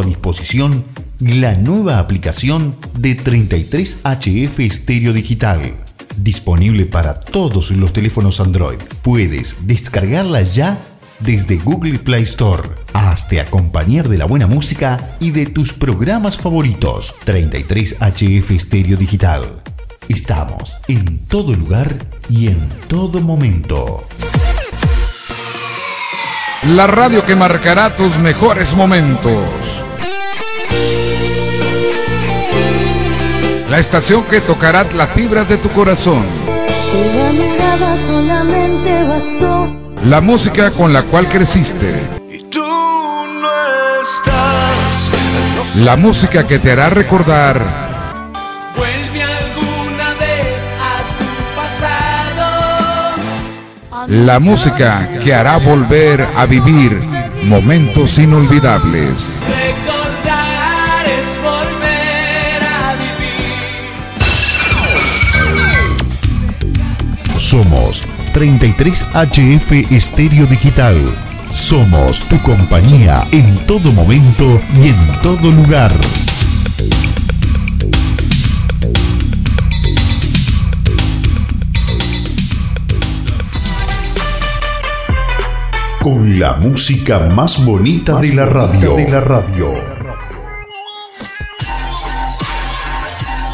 a disposición la nueva aplicación de 33HF Estéreo Digital, disponible para todos los teléfonos Android. Puedes descargarla ya desde Google Play Store. Hazte acompañar de la buena música y de tus programas favoritos. 33HF Estéreo Digital. Estamos en todo lugar y en todo momento. La radio que marcará tus mejores momentos. La estación que tocará las fibras de tu corazón. La mirada solamente bastó. La música con la cual creciste. Y tú no estás. La música que te hará recordar Vuelve alguna vez a tu pasado. la música que hará volver a vivir momentos inolvidables. Somos 33HF Estéreo Digital. Somos tu compañía en todo momento y en todo lugar. Con la música más bonita de la radio. De la radio.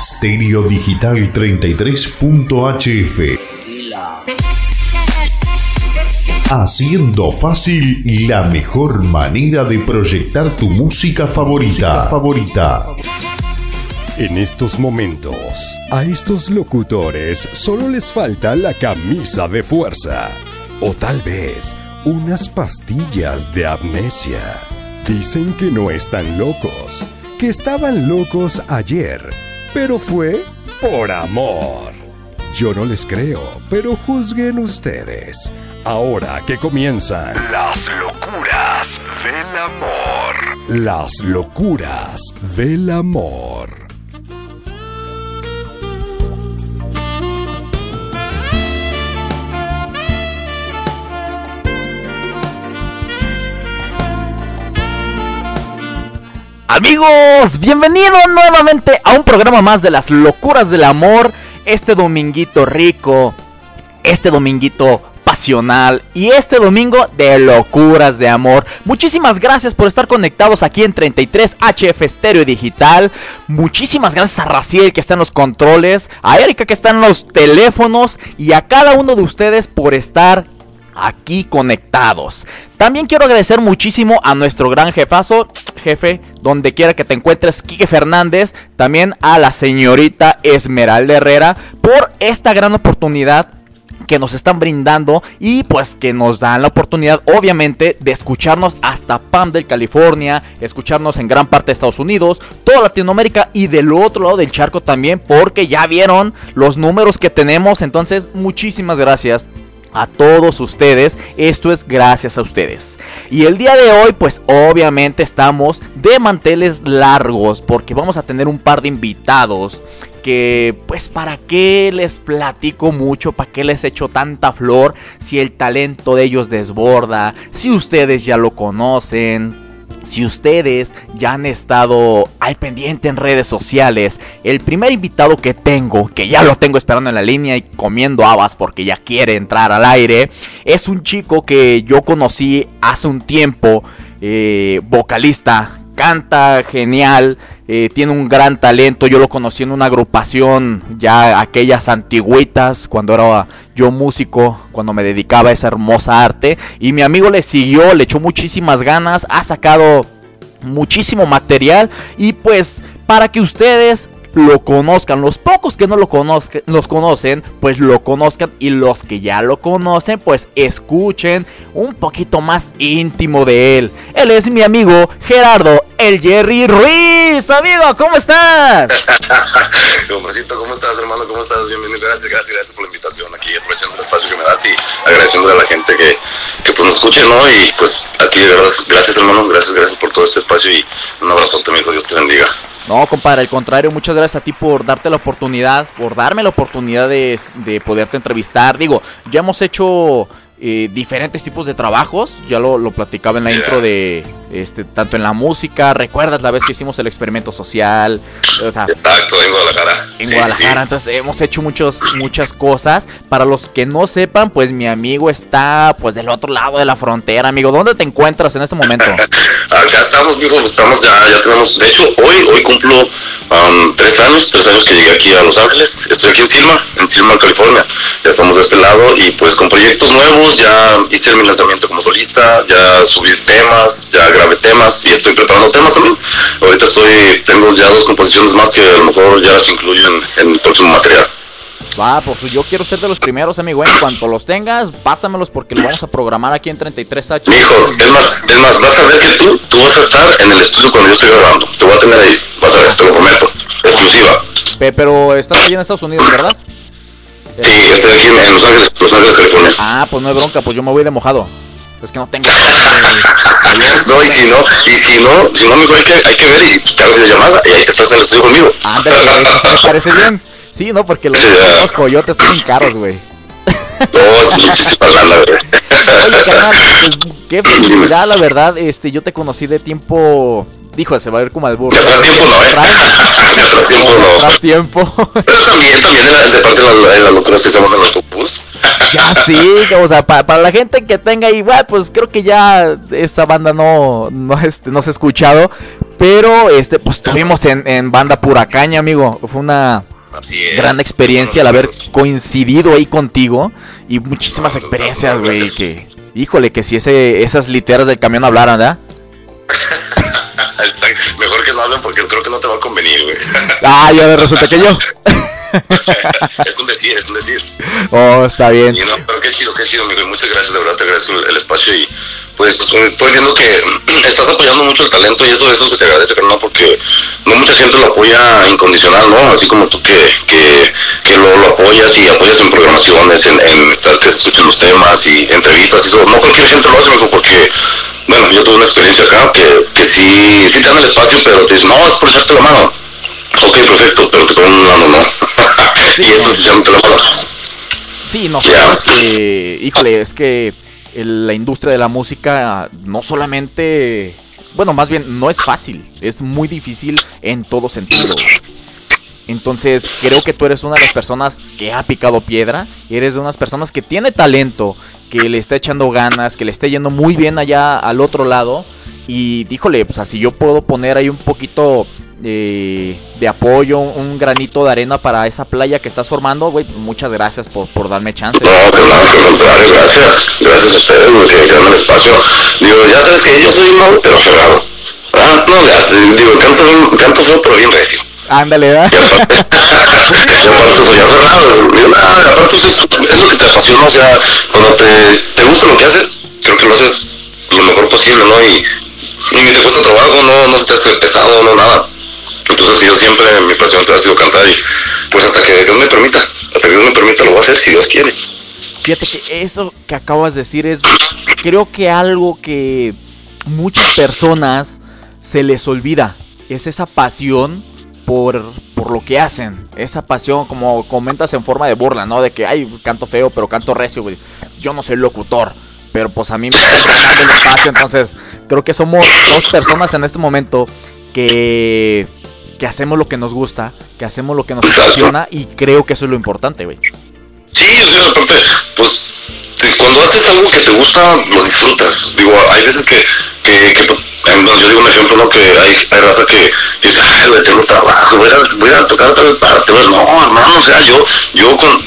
Stereo Digital 33.hf. Haciendo fácil la mejor manera de proyectar tu música favorita. favorita. En estos momentos, a estos locutores solo les falta la camisa de fuerza. O tal vez unas pastillas de amnesia. Dicen que no están locos, que estaban locos ayer, pero fue por amor. Yo no les creo, pero juzguen ustedes. Ahora que comienzan las locuras del amor. Las locuras del amor. Amigos, bienvenidos nuevamente a un programa más de las locuras del amor. Este dominguito rico, este dominguito pasional y este domingo de locuras de amor. Muchísimas gracias por estar conectados aquí en 33 HF Stereo Digital. Muchísimas gracias a Raciel que está en los controles, a Erika que está en los teléfonos y a cada uno de ustedes por estar aquí conectados. También quiero agradecer muchísimo a nuestro gran jefazo, jefe, donde quiera que te encuentres, Quique Fernández, también a la señorita Esmeralda Herrera por esta gran oportunidad que nos están brindando y pues que nos dan la oportunidad obviamente de escucharnos hasta Pam del California, escucharnos en gran parte de Estados Unidos, toda Latinoamérica y del otro lado del charco también porque ya vieron los números que tenemos, entonces muchísimas gracias a todos ustedes. Esto es gracias a ustedes. Y el día de hoy, pues obviamente estamos de manteles largos porque vamos a tener un par de invitados que pues para qué les platico mucho, para qué les echo tanta flor si el talento de ellos desborda, si ustedes ya lo conocen. Si ustedes ya han estado al pendiente en redes sociales, el primer invitado que tengo, que ya lo tengo esperando en la línea y comiendo habas porque ya quiere entrar al aire, es un chico que yo conocí hace un tiempo, eh, vocalista, canta genial, eh, tiene un gran talento. Yo lo conocí en una agrupación, ya aquellas antigüitas, cuando era yo músico, cuando me dedicaba a esa hermosa arte. Y mi amigo le siguió, le echó muchísimas ganas, ha sacado muchísimo material. Y pues para que ustedes lo conozcan. Los pocos que no lo conozcan, los conocen, pues lo conozcan. Y los que ya lo conocen, pues escuchen un poquito más íntimo de él. Él es mi amigo Gerardo, el Jerry Ruiz. Amigo, ¿cómo estás? Hombrecito, ¿cómo estás, hermano? ¿Cómo estás? Bienvenido. Gracias, gracias, gracias por la invitación aquí, aprovechando el espacio que me das y agradeciendo a la gente que, que pues nos escuche, ¿no? Y pues a ti, de verdad, gracias, hermano. Gracias, gracias por todo este espacio y un abrazote, amigo. Dios te bendiga. No, compadre, al contrario, muchas gracias a ti por darte la oportunidad, por darme la oportunidad de, de poderte entrevistar. Digo, ya hemos hecho eh, diferentes tipos de trabajos. Ya lo, lo platicaba en la intro de este tanto en la música. ¿Recuerdas la vez que hicimos el experimento social? O sea, Exacto, en Guadalajara. en Sí, Guadalajara. Entonces hemos hecho muchos, muchas cosas. Para los que no sepan, pues mi amigo está pues del otro lado de la frontera, amigo. ¿Dónde te encuentras en este momento? Acá estamos, mijo, pues estamos ya, ya tenemos, de hecho, hoy, hoy cumplo um, tres años, tres años que llegué aquí a Los Ángeles, estoy aquí en Silmar, en Silmar, California, ya estamos de este lado y pues con proyectos nuevos, ya hice mi lanzamiento como solista, ya subí temas, ya grabé temas y estoy preparando temas también, ahorita estoy, tengo ya dos composiciones más que a lo mejor ya las incluyo en, en el próximo material. Va, pues yo quiero ser de los primeros, amigo. En cuanto los tengas, pásamelos porque lo vamos a programar aquí en 33H. Mijo, es más, es más, vas a ver que tú, tú vas a estar en el estudio cuando yo estoy grabando, te voy a tener ahí, vas a ver, te lo prometo, exclusiva. Pe- pero estás allí en Estados Unidos, ¿verdad? Sí, estoy aquí en, Los Ángeles, Los Ángeles, California. Ah, pues no hay bronca, pues yo me voy de mojado. Es que no tengo. No, y si no, y si no, si no, amigo, hay que, hay que ver y te hago llamada y ahí te estás en el estudio conmigo. Ándale, ¿me parece bien? Sí, no, porque los, los coyotes están caros, güey. No, muchísima lana, güey. Oye, carnal, pues, qué felicidad, la verdad. Este, yo te conocí de tiempo. Dijo, se va a ver como al burro. De atrás tiempo no, ¿eh? De atrás tiempo no. Tras tiempo. Pero también, también de, parte de las, locuras que hacemos en los copus. Ya sí, o sea, pa- para la gente que tenga igual, pues creo que ya esa banda no, no, este, no se ha escuchado. Pero este, pues estuvimos en, en banda pura caña, amigo. Fue una Así es. gran experiencia el haber coincidido ahí contigo. Y muchísimas experiencias, güey. Que, híjole, que si ese, esas literas del camión hablaran, ¿verdad? Mejor que no hablen porque creo que no te va a convenir, güey. Ah, ya resulta que yo. es un decir, es un decir. Oh, está bien. Y no, pero qué chido, qué chido, amigo. Y muchas gracias, de verdad, te agradezco el, el espacio. Y pues estoy viendo que estás apoyando mucho el talento y eso, eso se te agradece, carnal, porque no mucha gente lo apoya incondicional, ¿no? Así como tú que, que, que lo, lo apoyas y apoyas en programaciones, en, en estar que se escuchen los temas y entrevistas y eso. No cualquier gente lo hace, amigo, porque. Bueno, yo tuve una experiencia acá que, que sí, sí te dan el espacio, pero te dicen, no, es por echarte la mano. Ok, perfecto, pero te ponen una mano, ¿no? Y la mano. Sí, no, es que, híjole, es que el- la industria de la música no solamente, bueno, más bien no es fácil, es muy difícil en todo sentido. Entonces, creo que tú eres una de las personas que ha picado piedra, eres de unas personas que tiene talento, que le está echando ganas, que le está yendo muy bien allá al otro lado. Y díjole, pues así yo puedo poner ahí un poquito eh, de apoyo, un granito de arena para esa playa que estás formando, güey, pues muchas gracias por, por darme chance. No, que nada, que contrario, gracias. Gracias a ustedes, güey, que dan el espacio. Digo, ya sabes que yo soy un pero cerrado. Ah, no le digo, canto, canto feo, pero bien recio. Ándale, ¿verdad? Y aparte soy ya cerrado. Digo, nada, aparte eso es, es lo que te apasiona, o sea, cuando te, te gusta lo que haces, creo que lo haces lo mejor posible, ¿no? Y, y ni te cuesta trabajo, no, no se te hace pesado, no, nada. Entonces yo siempre, mi pasión ha sido cantar y pues hasta que Dios me permita, hasta que Dios me permita lo voy a hacer si Dios quiere. Fíjate que eso que acabas de decir es, creo que algo que muchas personas se les olvida. Es esa pasión por, por lo que hacen. Esa pasión, como comentas en forma de burla, ¿no? De que, ay, canto feo, pero canto recio, güey. Yo no soy locutor. Pero pues a mí me dando el espacio. Entonces, creo que somos dos personas en este momento que, que hacemos lo que nos gusta, que hacemos lo que nos apasiona. Y creo que eso es lo importante, güey. Sí, o sea, aparte, pues, te- cuando haces algo que te gusta, lo disfrutas. Digo, hay veces que, que, que, pues, yo digo un ejemplo, ¿no? Que hay, hay raza que dice, ay, güey, tengo trabajo, voy a, voy a tocar tal parte. Bueno, no, hermano, o sea, yo, yo con,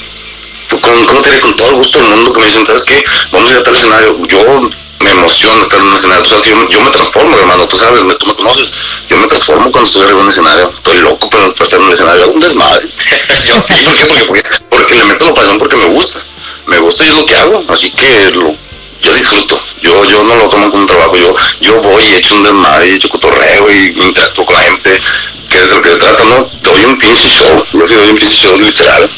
con, ¿cómo te diré? con todo el gusto del mundo que me dicen, ¿sabes qué? Vamos a ir a tal escenario. Yo me emociona estar en un escenario. Tú sabes que yo, yo me transformo, hermano. Tú sabes, me, tú me conoces. Yo me transformo cuando estoy arriba en un escenario. Estoy loco para, para estar en un escenario. Hago un desmadre. yo sí, ¿por qué? Porque, porque, porque le meto la pasión porque me gusta. Me gusta y es lo que hago. Así que lo, yo disfruto. Yo, yo no lo tomo como un trabajo. Yo, yo voy y echo un desmadre y echo cotorreo y interactúo con la gente. Que es de lo que se trata, ¿no? Doy un pinche show. Yo sí doy un pinche show literal.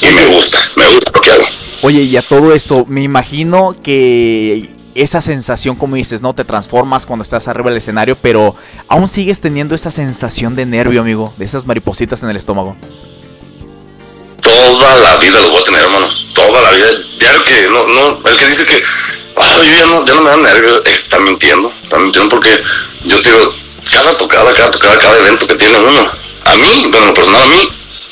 Y me gusta. Me gusta lo que hago. Oye, y a todo esto, me imagino que esa sensación, como dices, ¿no? Te transformas cuando estás arriba del escenario, pero aún sigues teniendo esa sensación de nervio, amigo, de esas maripositas en el estómago. Toda la vida lo voy a tener, hermano. Toda la vida, diario que, no, el que dice que, ah, ya no, ya no me da nervios, eh, está mintiendo, está mintiendo porque yo te digo, cada tocada, cada tocada, cada evento que tiene uno, a mí, bueno, en lo personal a mí,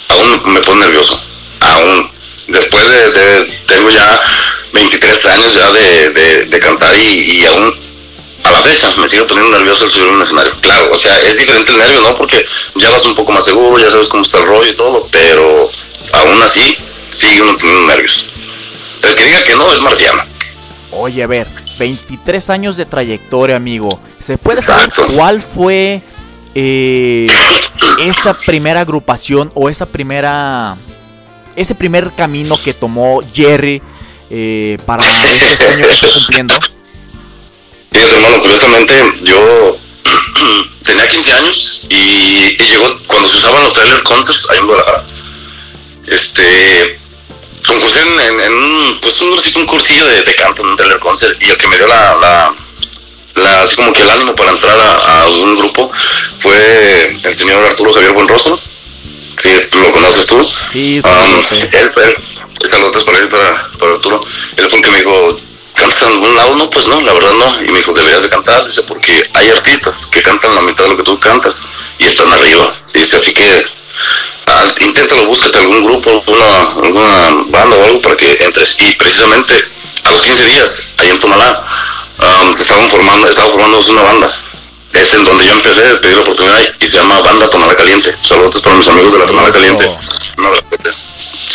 aún me pone nervioso, aún, después de, de- tengo ya 23 años ya de, de, de cantar y, y aún a la fecha me sigue poniendo nervioso el subir a un escenario. Claro, o sea, es diferente el nervio, ¿no? Porque ya vas un poco más seguro, ya sabes cómo está el rollo y todo, pero aún así sigue uno teniendo nervios. El que diga que no es marciano. Oye, a ver, 23 años de trayectoria, amigo. ¿Se puede saber cuál fue eh, esa primera agrupación o esa primera. ese primer camino que tomó Jerry eh, para este sueño que está cumpliendo? Fíjate, hermano, curiosamente yo tenía 15 años y, y llegó cuando se usaban los trailer concerts ahí en Guadalajara. Este, concursé en, en- pues un, cursillo de, de canto en un trailer concert y el que me dio la, la, la- así como que el ánimo para entrar a, a un grupo fue el señor Arturo Javier Buenrostro. Tú lo conoces tú. Sí, Um, sí, sí. él, él, saludos para él, para, para Arturo. Él fue el que me dijo, ¿cantas en algún lado? No, pues no, la verdad no. Y me dijo, deberías de cantar, dice, porque hay artistas que cantan la mitad de lo que tú cantas y están arriba. Dice, así que ah, inténtalo, búscate algún grupo, alguna, alguna banda o algo para que entres. Y precisamente a los 15 días, ahí en Tonalá, um, se estaban formando, estaba formándose una banda. Es en donde yo empecé, pedí la oportunidad y se llama Banda Tonalá Caliente. Saludos para mis amigos de la Tonalá Caliente. No,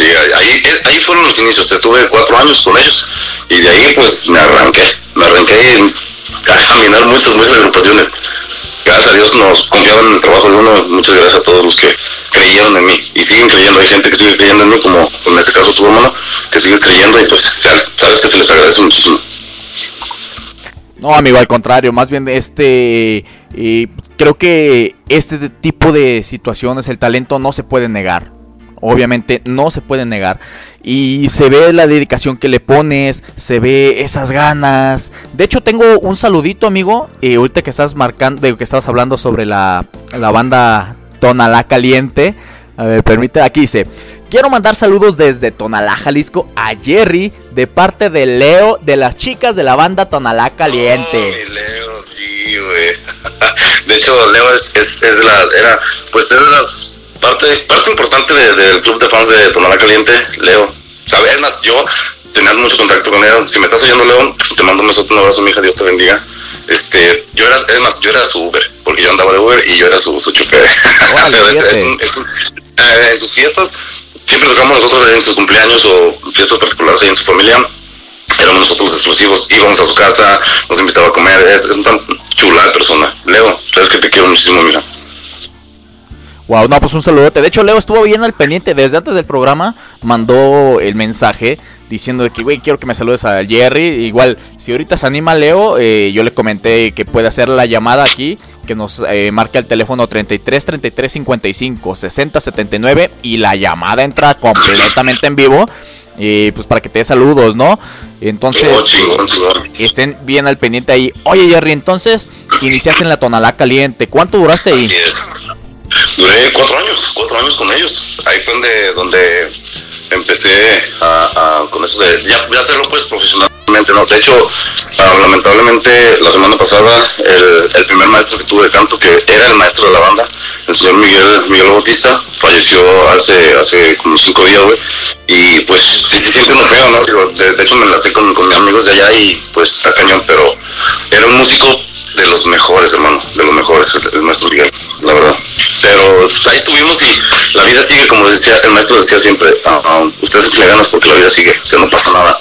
Sí, ahí, ahí, fueron los inicios. Estuve cuatro años con ellos y de ahí pues me arranqué. Me arranqué a caminar muchas, muchas agrupaciones. Gracias a Dios nos confiaban en el trabajo de uno. Muchas gracias a todos los que creyeron en mí y siguen creyendo. Hay gente que sigue creyendo en mí, como en este caso tu hermano, que sigue creyendo y pues sabes que se les agradece muchísimo. No, amigo, al contrario, más bien este eh, creo que este tipo de situaciones, el talento no se puede negar. Obviamente no se puede negar. Y se ve la dedicación que le pones, se ve esas ganas. De hecho, tengo un saludito, amigo. eh, ahorita que estás marcando, de que estabas hablando sobre la, la banda Tonalá Caliente. A permite, aquí dice. Quiero mandar saludos desde Tonalá, Jalisco, a Jerry, de parte de Leo, de las chicas de la banda Tonalá Caliente. De hecho, Leo es, es, la, era, pues es de las parte, parte importante de- del club de fans de Tonalá Caliente, Leo. ¿Sabes? Es más, yo tenía mucho contacto con Leo. Si me estás oyendo, Leo, te mando un beso, un abrazo, mi hija, Dios te bendiga. Este, yo era, es más, yo era su Uber, porque yo andaba de Uber y yo era su, su chofer. Pero es- es fíjate. un- es un- eh, en sus fiestas, siempre tocamos nosotros en sus cumpleaños o fiestas particulares ahí en su familia éramos nosotros los exclusivos, íbamos a su casa, nos invitaba a comer, es, es una tan chula de persona. Leo, sabes que te quiero muchísimo, mira. Wow, no, pues un saludote. De hecho, Leo estuvo bien al pendiente. Desde antes del programa mandó el mensaje diciendo de que, güey, quiero que me saludes a Jerry. Igual, si ahorita se anima Leo, eh, yo le comenté que puede hacer la llamada aquí, que nos eh, marque el teléfono 33 33 55 60 79 y la llamada entra completamente en vivo. Y pues para que te dé saludos, ¿no? Entonces, estén bien al pendiente ahí. Oye, Jerry, entonces iniciaste en la Tonalá Caliente. ¿Cuánto duraste ahí? Duré cuatro años, cuatro años con ellos. Ahí fue donde, donde empecé a, con eso de ya, ya hacerlo pues profesionalmente, ¿no? De hecho, ah, lamentablemente la semana pasada el, el primer maestro que tuve de canto, que era el maestro de la banda, el señor Miguel, Miguel Bautista, falleció hace, hace como cinco días, güey. Y pues sí se siente uno feo, ¿no? De, de hecho me enlacé con, con mis amigos de allá y pues está cañón, pero era un músico de los mejores, hermano, de los mejores, el, maestro Miguel, la verdad. Pero ahí estuvimos y la vida sigue, como decía, el maestro decía siempre, ah, ustedes échenle ganas porque la vida sigue, sea, no pasa nada,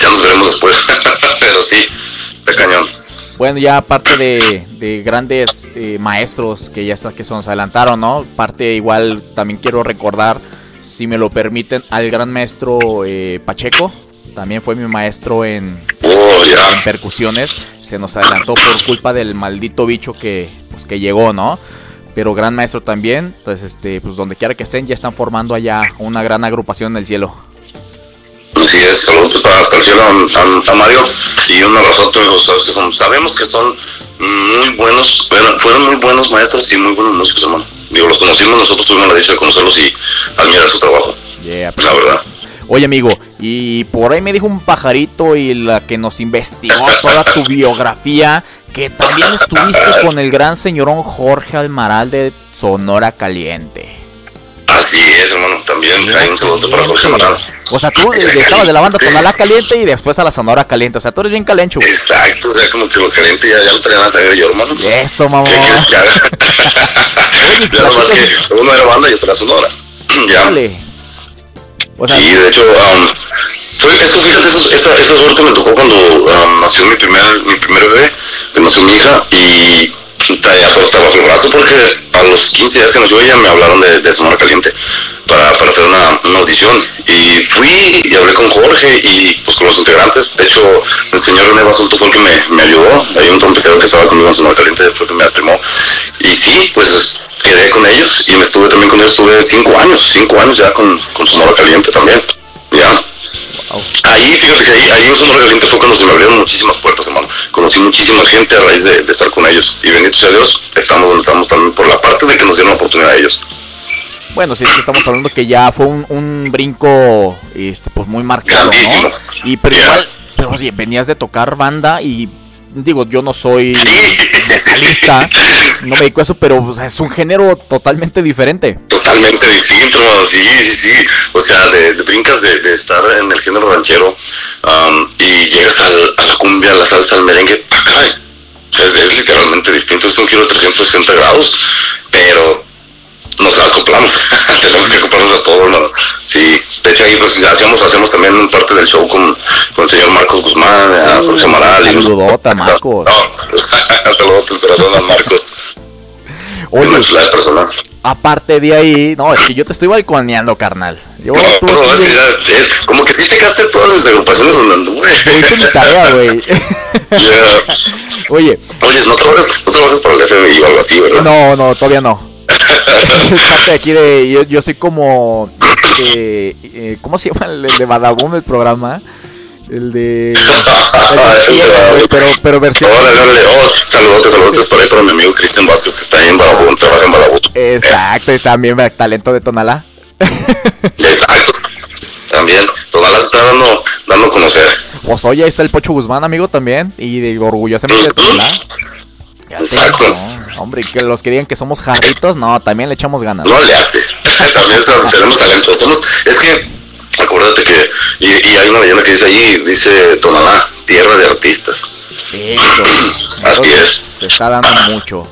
ya nos veremos después, pero sí, de cañón. Bueno, ya aparte de, de grandes eh, maestros que ya está, que se nos adelantaron, ¿no? Parte igual también quiero recordar, si me lo permiten, al gran maestro eh, Pacheco. También fue mi maestro en, En percusiones. Se nos adelantó por culpa del maldito bicho que, pues, que llegó, ¿no? Pero gran maestro también. Entonces, este, pues donde quiera que estén, ya están formando allá una gran agrupación en el cielo. así es, saludos para hasta el cielo a, a- a Mario y un abrazote, amigos, sabes que son, sabemos que son muy buenos, fueron, fueron muy buenos maestros y muy buenos músicos, hermano. Digo, los conocimos, nosotros tuvimos la dicha de conocerlos y admirar su trabajo, Yeah, la verdad. Oye, amigo, y por ahí me dijo un pajarito y la que nos investigó toda tu biografía, que también estuviste con el gran señorón Jorge Almaral de Sonora Caliente. Así es, hermano, también hay un saludo para Jorge Amaral. O sea, tú estabas de la banda Tonalá Caliente y después a la Sonora Caliente. O sea, tú eres bien calencho. Exacto, o sea, como que lo caliente ya, ya lo traían a sangre yo, hermano. Eso, mamá. Ya nomás que uno era banda y otro era sonora. ya. Dale. O Sí, de hecho, um, fue, es que fíjate, eso- esta, suerte me tocó cuando um, nació mi primer, mi primer bebé, nació mi hija, y brazo porque a los 15 días que nació ella me hablaron de, de Sonora Caliente para, para hacer una, una audición. Y fui y hablé con Jorge y pues con los integrantes. De hecho, el señor René Basulto fue el que me, me ayudó. Hay un trompetero que estaba conmigo en Sonora Caliente, fue que me arrimó. Y sí, pues quedé con ellos y me estuve también con ellos. Estuve cinco años, cinco años ya con, con Sonora Caliente también. Ya. Ahí, fíjate que ahí, ahí en Sonora Caliente fue cuando se me abrieron muchísimas puertas, hermano. Conocí muchísima gente a raíz de, de estar con ellos. Y bendito sea Dios, estamos donde estamos también por la parte de que nos dieron la oportunidad a ellos. bueno, sí, es que estamos hablando que ya fue un, un brinco este, pues muy marcado, ¿no? Y pero Ya. igual, pero oye, venías de tocar banda y digo, yo no soy vocalista, no me dedico a eso, pero o sea, es un género totalmente diferente. Totalmente distinto, sí, sí, sí. O sea, de, de brincas de, de estar en el género ranchero y llegas al- a la cumbia, a la salsa, al merengue, ¡ah, caray! Es, es literalmente distinto, es un giro de 360 grados, pero nos acoplamos, tenemos que acoplarnos a todo, hermano. Sí, de hecho ahí pues hacemos, hacemos también parte del show con, con el señor Marcos Guzmán, a Jorge Amaral. y nos- Marcos. No, saludos, corazón a Marcos. Oye, Una chulada de persona. Aparte de ahí, no, es que yo te estoy balconeando, carnal. Yo No, tú no, es que ya, como que sí te quedaste todas las agrupaciones donde anduve. hice mi tarea, güey. Ya. Oye, Oye, ¿no trabajas, no trabajas para el FMI o algo así, ¿verdad? no, no, todavía no. Es parte de aquí de. Yo, yo soy como. este, eh, ¿Cómo se llama el, el de Badabun del programa? El de. pero, pero versión. Órale, órale, oh, saludotes, saludotes por ahí para mi amigo Cristian Vázquez que está ahí en Badabun, trabaja en Badabun. Exacto, y también talento de Tonalá. Exacto. También, todas las está dando, dando a conocer. Pues oye, ahí está el Pocho Guzmán, amigo, también. Y de, orgullosamente de Tonalá. Exacto. no, hombre, que los que digan que somos jarritos, no, también le echamos ganas. No le hace. También tenemos talento. Somos, es que, acuérdate que, y, y hay una leyenda que dice ahí, dice Tonalá, tierra de artistas. Eso, Así es. se está dando mucho.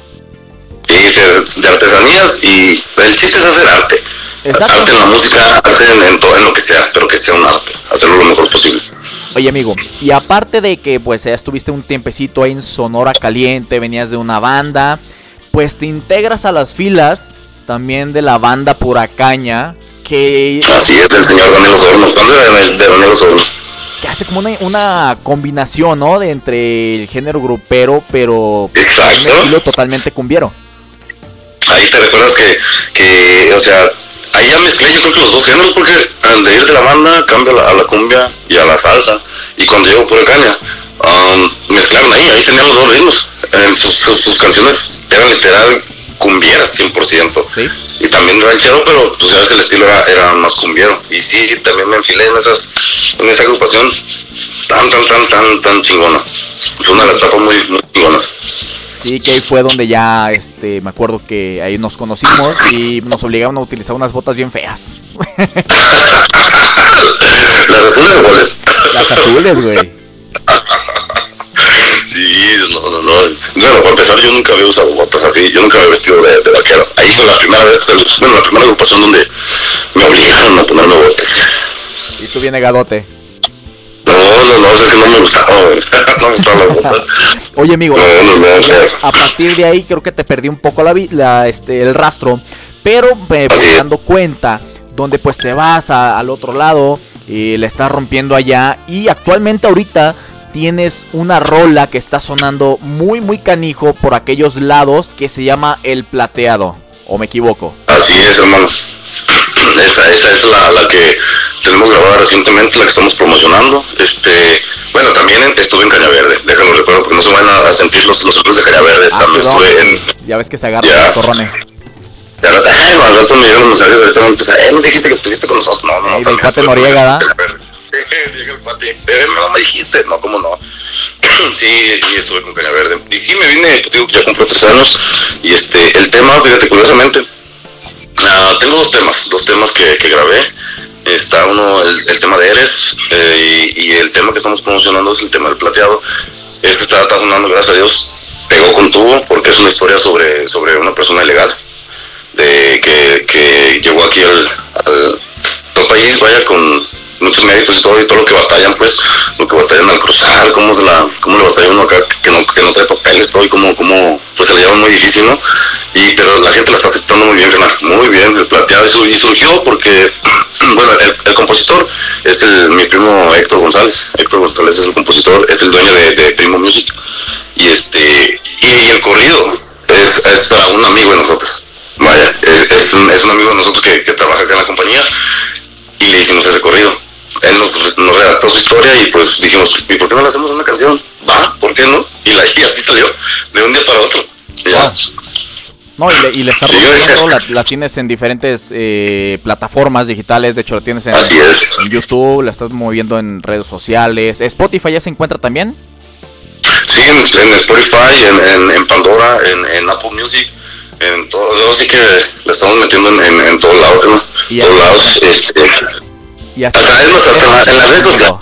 Y de, de artesanías y el chiste es hacer arte. Arte en la música, arte en, en todo, en lo que sea, pero que sea un arte. Hacerlo lo mejor posible. Oye, amigo, y aparte de que pues ya estuviste un tiempecito ahí en Sonora Caliente, venías de una banda, pues te integras a las filas también de la banda Pura Caña, que, Así es, del señor Daniel Osorno. ¿Dónde de, de Daniel Osorno? que hace como una, una combinación, ¿no? De entre el género grupero, pero un Exacto. estilo totalmente cumbiero. Ahí te recuerdas que, que, o sea, ahí ya mezclé yo creo que los dos géneros porque al de ir de la banda cambio a la, a la cumbia y a la salsa. Y cuando llego por caña, um, mezclaron ahí, ahí tenían los dos ritmos. En sus, sus- sus canciones eran literal cumbieras 100%. Sí. Y también ranchero, pero pues ya ves que el estilo era, era más cumbiero. Y sí, también me enfilé en esas, en esa agrupación tan, tan, tan, tan, tan chingona. Fue una de las etapas muy, muy chingonas. Sí, que ahí fue donde ya, este, me acuerdo que ahí nos conocimos y nos obligaron a utilizar unas botas bien feas. Las azules iguales. Las azules, güey. Sí, no, no, no. Bueno, para empezar, yo nunca había usado botas así. Yo nunca había vestido de, de vaquero. Ahí fue la primera vez, bueno, la primera agrupación donde me obligaron a ponerme botas. Y tú bien negadote. No, no, no, es que no me gustaba. No me gustaban las botas. Oye, amigo, No, no, a partir de ahí creo que te perdí un poco la, la, este, el rastro, pero me voy dando cuenta donde pues te vas a- al otro lado y le estás rompiendo allá y actualmente ahorita tienes una rola que está sonando muy muy canijo por aquellos lados que se llama El Plateado, o me equivoco. Así es, hermano. Esa, esa es la, la que tenemos grabada recientemente, la que estamos promocionando. Este, bueno, también estuve en Caña Verde, déjalo recuerdo porque no se van a, sentir los, los de Caña Verde. Ah, también perdón. estuve en, Ya ves que se agarra Ya. los corrones. Y ay, no, al rato me llegan los mensajes, ahorita me empieza, eh, no dijiste que estuviste con nosotros. No, no, no. Del también cuate Noriega, el- ¿da? Llega el cuate, eh, no me dijiste. No, ¿cómo no? sí, y estuve con Caña Verde. Y sí, me vine, pues, digo, ya compré tres años. Y este, el tema, fíjate, curiosamente, ah, tengo dos temas, dos temas que, que grabé. Está uno, el, el tema de Eres, eh, y, y el tema que estamos promocionando es el tema del plateado. Este está, está sonando, gracias a Dios, pegó con tubo, porque es una historia sobre, sobre una persona ilegal, de que, que llegó aquí al, al, al país, vaya, con muchos méritos y todo, y todo lo que batallan, pues, lo que batallan al cruzar, cómo, se la, cómo le batalla uno acá, que no, que no trae papeles, todo, y cómo, cómo pues se le lleva muy difícil, ¿no? Y, pero la gente la está aceptando muy bien, muy bien, el plateado, y, su- y surgió porque, bueno, el, compositor es el, mi primo Héctor González, Héctor González es el compositor, es el dueño de, Primo Music, y este, y, el corrido es, es para un amigo de nosotros, vaya, es, es un, es un amigo de nosotros que, que trabaja acá en la compañía, y le hicimos ese corrido. Él nos, nos redactó su historia y pues dijimos, ¿y por qué no le hacemos una canción? Va, ¿por qué no? Y, la, y así salió, de un día para otro. Ya. No, y le, y le está Sí, yo rompiendo, decía- la, la tienes en diferentes eh, plataformas digitales, de hecho la tienes en, YouTube, la estás moviendo en redes sociales. ¿Spotify ya se encuentra también? Sí, en, en Spotify, en, Pandora, en, Apple Music, en todo, así que le estamos metiendo en, todos lados, ¿no? Todos lados, este, Y hasta, Hasta es en la- en las redes sociales.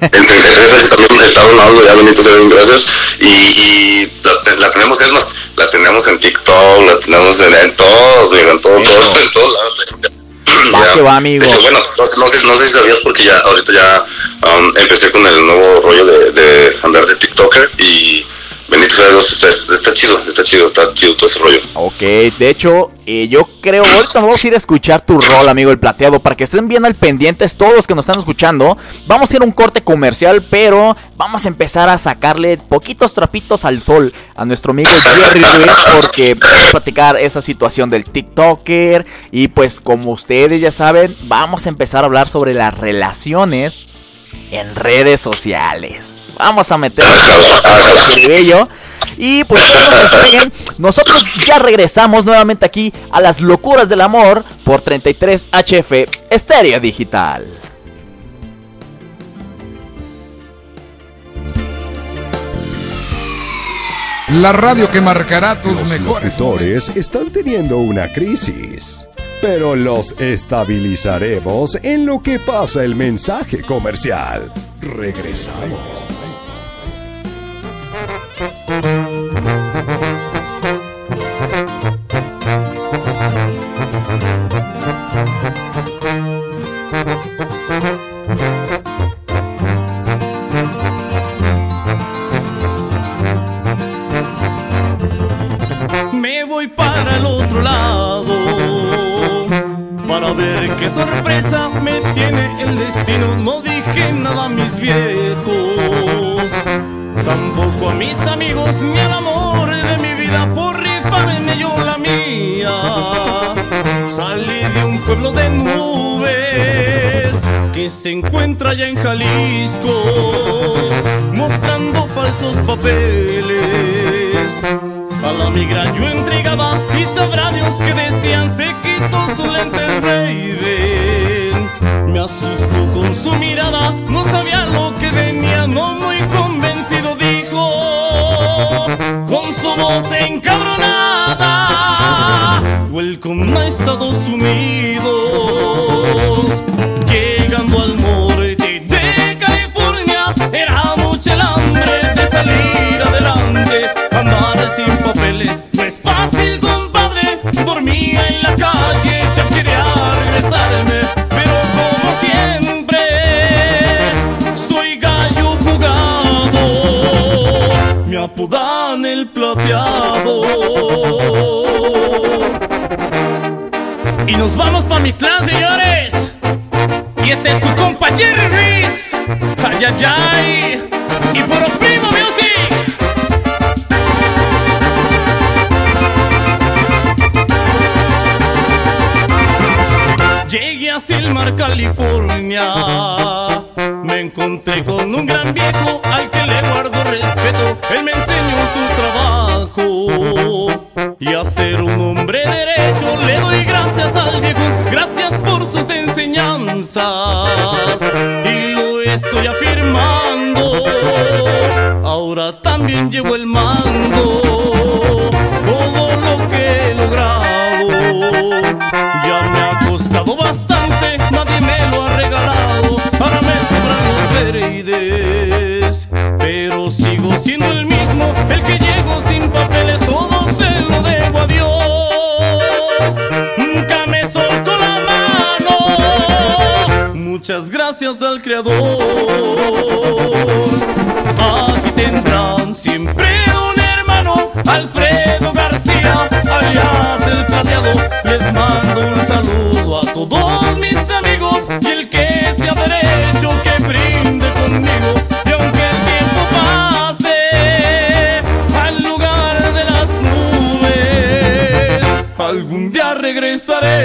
en 33 años también está Ronaldo, ya bendito sea gracias. Y, y la, la tenemos, es más, la tenemos en TikTok, la tenemos en, en todos, mira, en todos, Eso. todos, en todos lados. Ya. que va, amigo. Hecho, bueno, no, no sé, no sé si sabías porque ya ahorita ya um, empecé con el nuevo rollo de, de andar de TikToker y bendito sea Dios, está, está chido, está chido, está chido todo ese rollo. Ok, de hecho, eh, yo creo, ahorita vamos a ir a escuchar tu rol, amigo el plateado, para que estén bien al pendientes todos los que nos están escuchando. Vamos a ir a un corte comercial, pero vamos a empezar a sacarle poquitos trapitos al sol a nuestro amigo Jerry Ruiz, porque vamos a platicar esa situación del TikToker. Y pues, como ustedes ya saben, vamos a empezar a hablar sobre las relaciones en redes sociales. Vamos a meter bello. Y pues despeguen. nosotros ya regresamos nuevamente aquí a las locuras del amor por 33 HF Estéreo Digital. La radio que marcará tus Los mejores locutores están teniendo una crisis, pero los estabilizaremos en lo que pasa el mensaje comercial. Regresamos. Me voy para el otro lado para ver qué sorpresa me tiene el destino. No dije nada a mis viejos, tampoco a mis amigos ni al amor de mi vida por rifarme yo la mía. Salí de un pueblo de nubes que se encuentra ya en Jalisco, mostrando falsos papeles. La migra yo entregaba y sabrá Dios que decían se quitó su lente Raven. Me asustó con su mirada, no sabía lo que venía, no muy convencido dijo con su voz encabronada. Welcome a Estados Unidos, Y nos vamos pa' mis clan, señores. Y ese es su compañero Ruiz. Ay, ay, ay. Y por Primo Music. Llegué a Silmar, California. Me encontré con un gran viejo al que le y lo estoy afirmando. Ahora también llevo el mando. Creador. Aquí tendrán siempre un hermano, Alfredo García, alias el plateado. Les mando un saludo a todos mis amigos y el que sea derecho que brinde conmigo. Y aunque el tiempo pase al lugar de las nubes, algún día regresaré.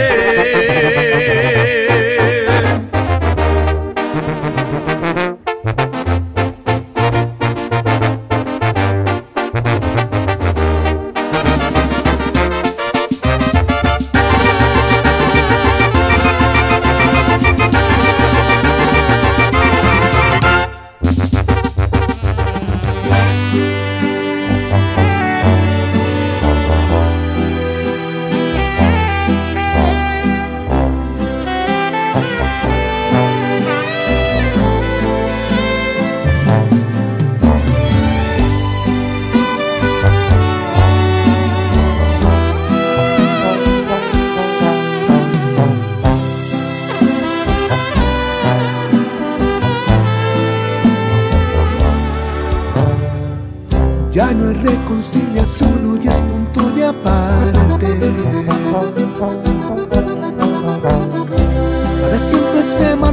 semana.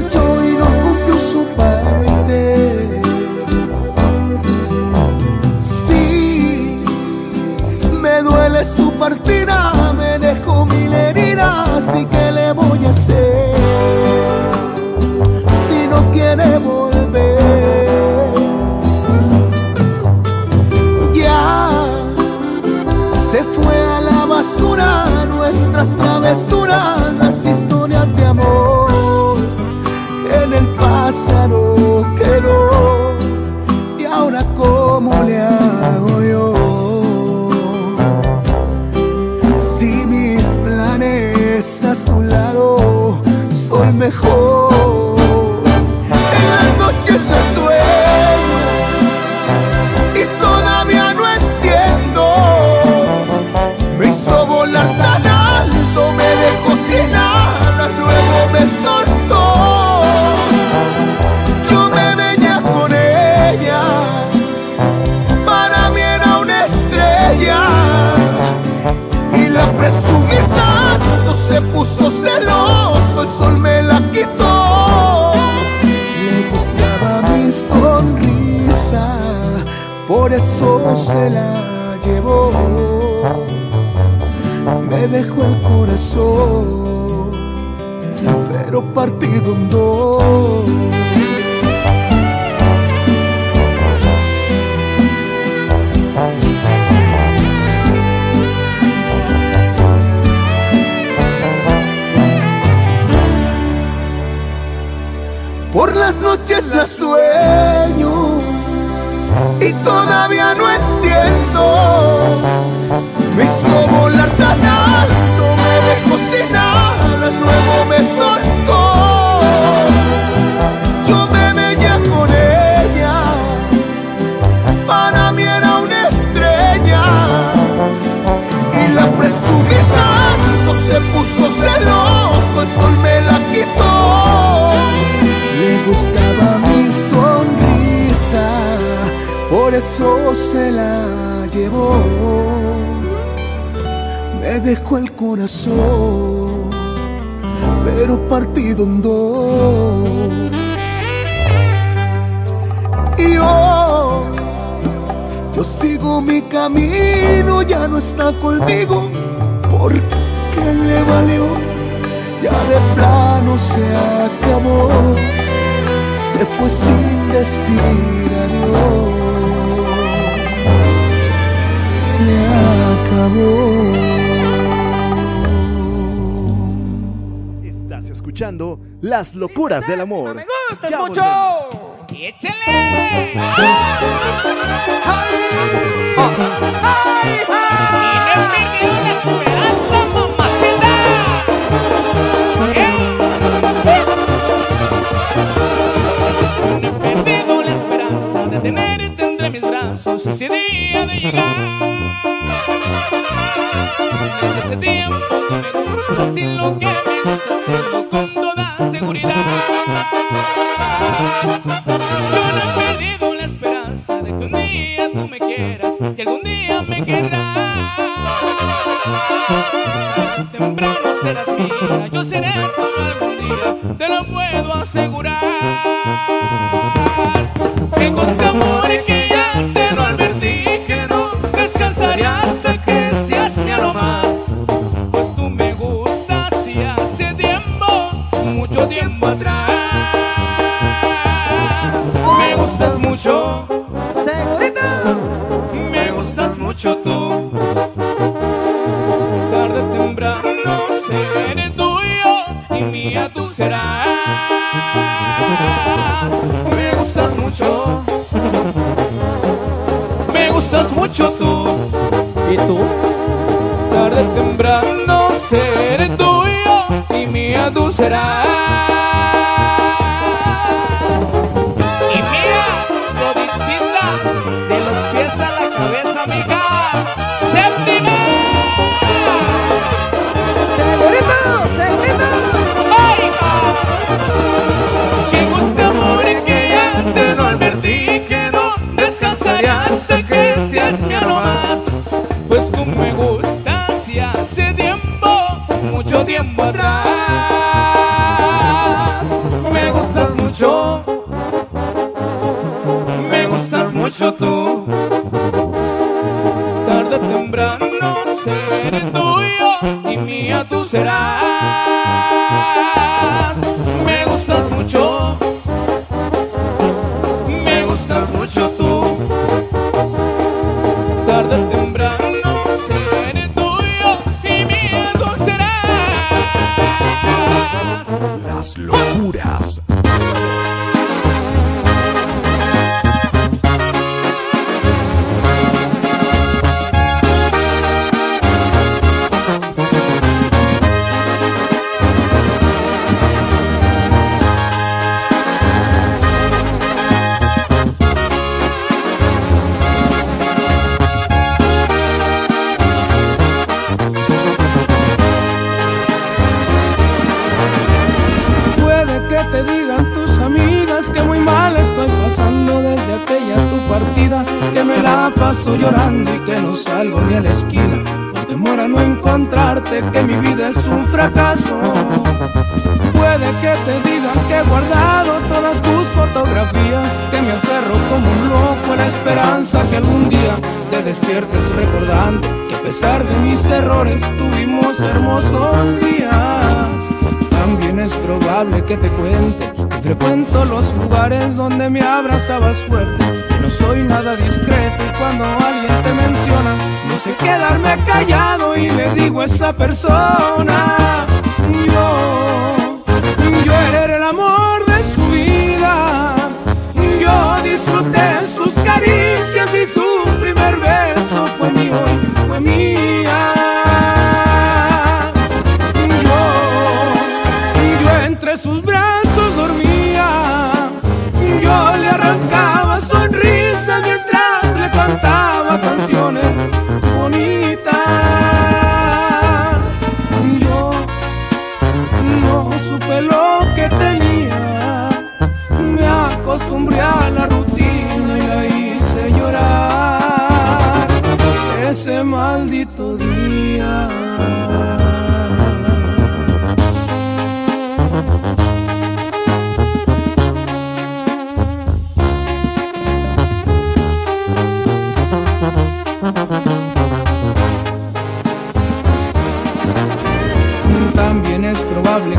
Que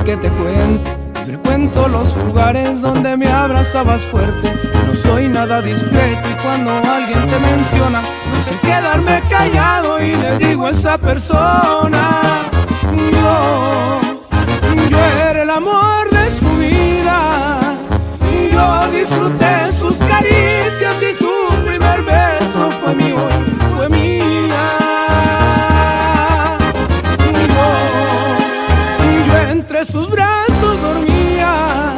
que te cuente Frecuento los lugares donde me abrazabas fuerte. No soy nada discreto y cuando alguien te menciona, no sé quedarme callado y le digo a esa persona, yo, yo era el amor de su vida. Yo disfruté sus caricias y su primer beso fue mío, fue mía. Entre sus brazos dormía,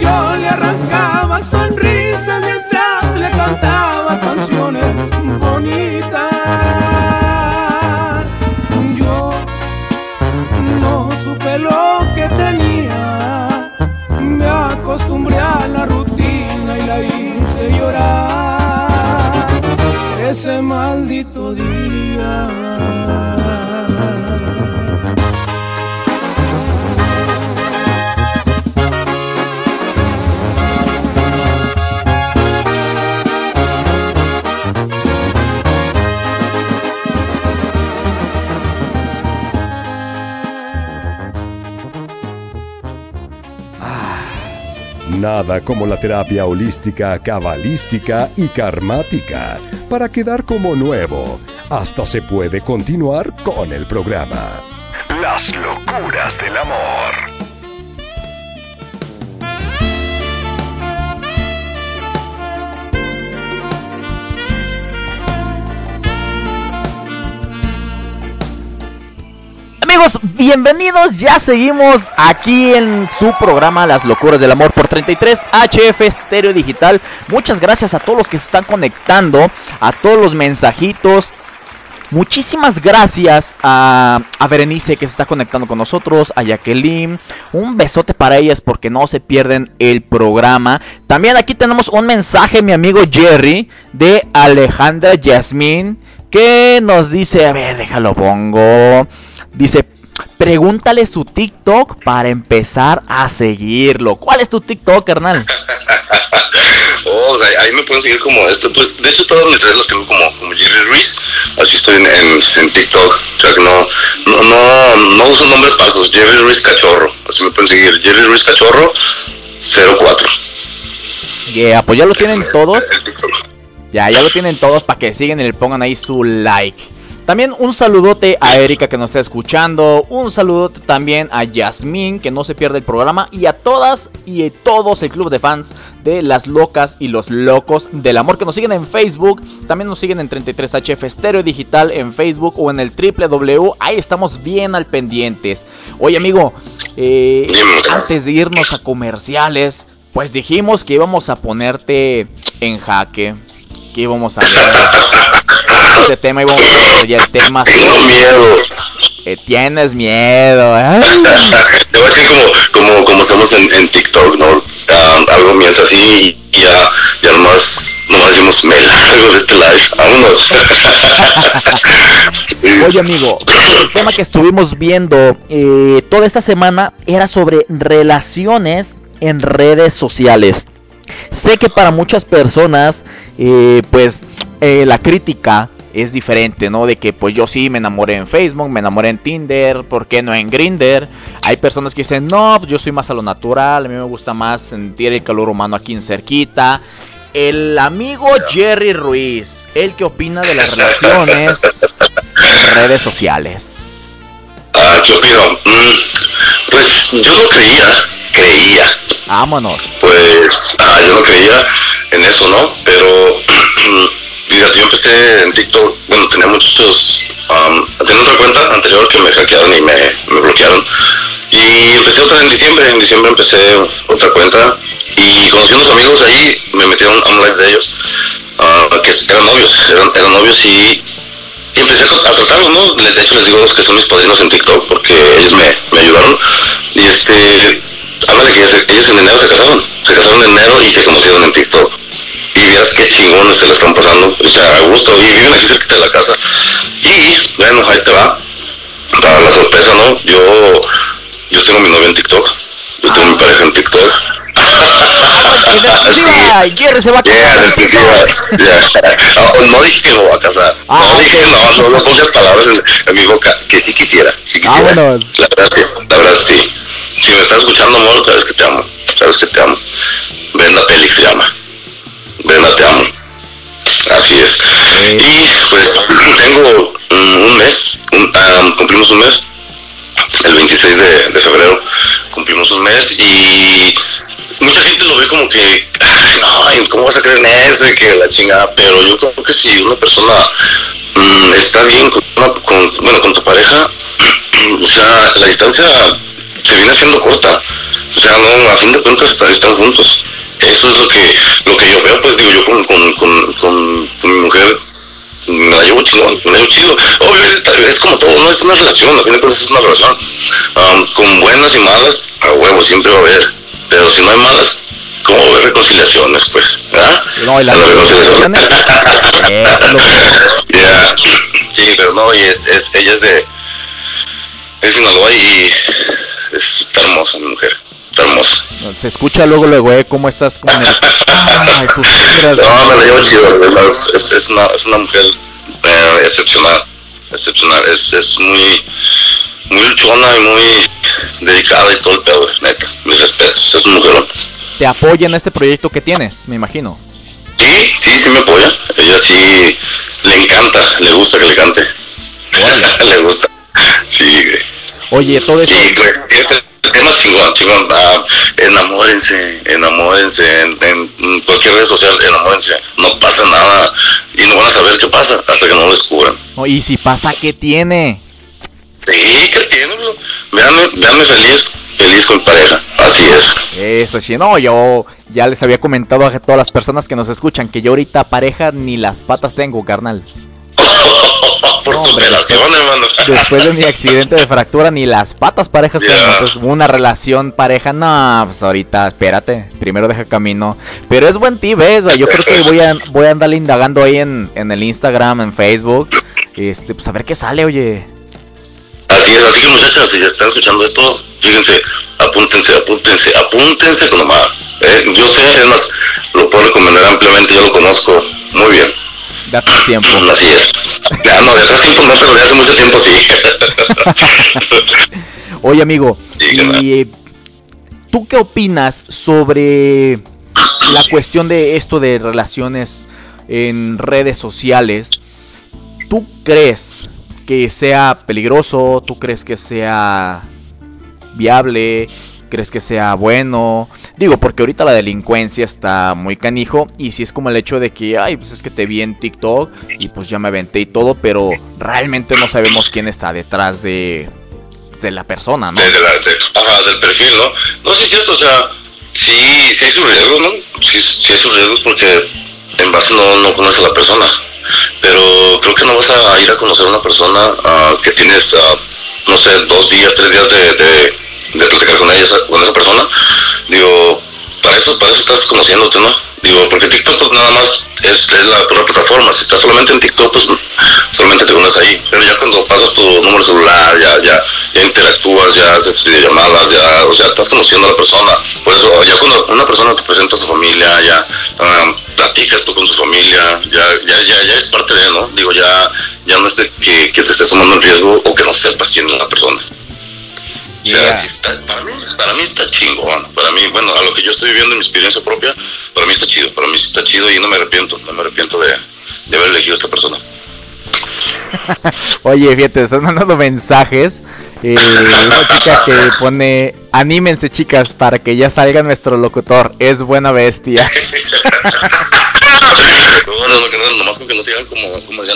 yo le arrancaba sonrisas mientras le cantaba canciones bonitas. Yo no supe lo que tenía, me acostumbré a la rutina y la hice llorar. Ese maldito Nada como la terapia holística, cabalística y karmática para quedar como nuevo. Hasta se puede continuar con el programa. Las locuras del bienvenidos. Ya seguimos aquí en su programa Las Locuras del Amor por 33 HF Estéreo Digital. Muchas gracias a todos los que se están conectando, a todos los mensajitos. Muchísimas gracias a, a Berenice que se está conectando con nosotros, a Jacqueline. Un besote para ellas porque no se pierden el programa. También aquí tenemos un mensaje, mi amigo Jerry, de Alejandra Yasmín, que nos dice, a ver, déjalo pongo. Dice, pregúntale su TikTok para empezar a seguirlo. ¿Cuál es tu TikTok, carnal? Oh, o sea, ahí me pueden seguir como esto. Pues, de hecho, todas mis redes las tengo como, como Jerry Ruiz. Así estoy en, en, en TikTok. O sea, que no, no, no, no uso nombres falsos. Jerry Ruiz Cachorro. Así me pueden seguir. Jerry Ruiz Cachorro 04. Yeah, pues ya lo tienen todos. Ya, ya lo tienen todos para que sigan y le pongan ahí su like. También un saludote a Erika que nos está escuchando. Un saludote también a Yasmín que no se pierde el programa. Y a todas y a todos el club de fans de las locas y los locos del amor que nos siguen en Facebook. También nos siguen en 33HF Estéreo Digital en Facebook o en el www. Ahí estamos bien al pendientes. Oye amigo, eh, antes de irnos a comerciales, pues dijimos que íbamos a ponerte en jaque. Que íbamos a ver este tema íbamos a hacer ya el tema. Tengo miedo. Eh, tienes miedo, ¿eh? Te voy a decir como, como, como estamos en, en TikTok, ¿no? Ah, algo mienza así y ya, ya nomás, nomás decimos, me largo de este live, vámonos. Oye amigo, el tema que estuvimos viendo eh, toda esta semana era sobre relaciones en redes sociales. Sé que para muchas personas, eh, pues eh, la crítica es diferente, ¿no? De que pues yo sí me enamoré en Facebook, me enamoré en Tinder, ¿por qué no en Grinder? Hay personas que dicen, no, pues yo soy más a lo natural, a mí me gusta más sentir el calor humano aquí en cerquita. El amigo Jerry Ruiz, el que opina de las relaciones en redes sociales. Ah, ¿qué opino? Mm, pues yo no creía, creía. Vámonos. Pues, ah, yo no creía en eso, ¿no? Pero, fíjate, yo empecé en TikTok, bueno, tenía muchos, um, tenía otra cuenta anterior que me hackearon y me, bloquearon. Y empecé otra en diciembre, en diciembre empecé otra cuenta y conocí unos amigos ahí, me metieron a un live de ellos, ah, que eran novios, eran, eran novios y, empecé a, tratarlos, ¿no? De hecho les digo que son mis padrinos en TikTok porque ellos me, me ayudaron. Y este, háblale que ellos, ellos en enero se casaron, se casaron en enero y se conocieron en TikTok. Y vieras qué chingones se le están pasando, o sea, a gusto, y viven aquí cerca de la casa. Y, bueno, ahí te va, para la sorpresa, ¿no? Yo, yo tengo mi novia en TikTok, yo tengo mi pareja en TikTok. exclusiva, Jerry se va a casar. Ah, no dije que me voy a casar. Ah, no dije, no, no, pongas palabras en, mi boca, que sí quisiera, sí quisiera. La verdad sí, la verdad sí. si me estás escuchando, amor, sabes que te amo. Sabes que te amo. Brenda Pelix se llama. Brenda, te amo. Así es. Y pues tengo un mes, un- ah, cumplimos un mes, el 26 de, de febrero cumplimos un mes y mucha gente lo ve como que, ay, no, ¿y ¿cómo vas a creer en eso? Y que la chingada, pero yo creo que si una persona mm, está bien con, una- con- bueno, con tu pareja, o sea, la distancia se viene haciendo corta. O sea, no, a fin de cuentas están juntos. Eso es lo que, lo que yo veo, pues digo yo con, con, con, con- mi mujer, me la llevo chingón, me la llevo chido. Obviamente es como todo, no es una relación, a fin de cuentas es una relación. Am, con buenas y malas, a huevo, siempre va a haber. Pero si no hay malas, ¿cómo haber reconciliaciones, pues? ¿verdad? No, y las A la reconciliación. Eso es lo que- Ya, Sí, pero no, y es, es, ella es de, es Sinaloa y es, está hermosa mi mujer, hermosa. Se escucha luego, luego, ¿eh? ¿Cómo estás con el... Ay, suspiras. No, me la llevo chido, de verdad, es, es, una, es una mujer eh, excepcional, excepcional, es, es muy, muy luchona y muy dedicada y todo el pedo, neta, mis respetos, es un mujerón. Te apoya en este proyecto que tienes, me imagino. Sí, sí, sí me apoya, ella sí le encanta, le gusta que le cante, le gusta, sí, güey. Oye, todo eso... Sí, pues, este el tema es chingón, chingón. Ah, enamórense, enamórense en, cualquier red social, enamórense. No pasa nada y no van a saber qué pasa hasta que no lo descubran. Y si pasa, ¿qué tiene? Sí, ¿qué tiene, bro? Véanme, véanme feliz, feliz con pareja. Así es. Eso, sí, no, yo ya les había comentado a todas las personas que nos escuchan que yo ahorita pareja ni las patas tengo, carnal. Por No, tu hombre, operación, hermano. Después de mi accidente de fractura, ni las patas parejas tengo. Ya. Entonces, una relación pareja, no, pues ahorita, espérate, primero deja camino. Pero es buen tip, ¿ves? Yo creo que voy a, voy a andarle indagando ahí en, en el Instagram, en Facebook. Este, pues a ver qué sale, oye. Así es, así que muchachas, si están escuchando esto, fíjense, apúntense, apúntense, apúntense con Omar. Eh, yo sé, es más, lo puedo recomendar ampliamente, yo lo conozco muy bien. Date tiempo. Así es. Ya no, de hace tiempo no, pero de hace mucho tiempo sí. Oye, amigo, y, eh, ¿tú qué opinas sobre la cuestión de esto de relaciones en redes sociales? ¿Tú crees que sea peligroso? ¿Tú crees que sea viable? ¿Crees que sea bueno? Digo, porque ahorita la delincuencia está muy canijo y si es como el hecho de que, ay, pues es que te vi en TikTok y pues ya me aventé y todo, pero realmente no sabemos quién está detrás de, de la persona, ¿no? De, la- ajá, del perfil, ¿no? No, sí es cierto, o sea, sí, sí hay sus riesgos, ¿no? Sí, sí hay sus riesgos porque en base no, no conoces a la persona. Pero creo que no vas a ir a conocer a una persona ah, que tienes, ah, no sé, dos días, tres días de, de, de platicar con ella, con esa persona. Digo, para eso, para eso estás conociéndote, ¿no? Digo, porque TikTok pues nada más es, es la pura plataforma. Si estás solamente en TikTok, pues solamente te conoces ahí. Pero ya cuando pasas tu número celular, ya, ya, ya interactúas, ya haces videollamadas, ya, o sea, estás conociendo a la persona. Por eso, ya cuando una persona te presenta a su familia, ya ah, platicas tú con su familia, ya, ya, ya, ya es parte de, ¿no? Digo, ya, ya no es de que, que te estés tomando el riesgo o que no sepas quién es la persona. O sea, está- para, mí, para mí está chingón. Para mí, bueno, a lo que yo estoy viviendo en mi experiencia propia, para mí está chido. Para mí sí está chido y no me arrepiento. No me arrepiento de, de haber elegido a esta persona. Oye, fíjate, están mandando mensajes. Eh, una chica que pone, anímense chicas para que ya salga nuestro locutor, es buena bestia. No, no, no, no, nomás con que no te digan como,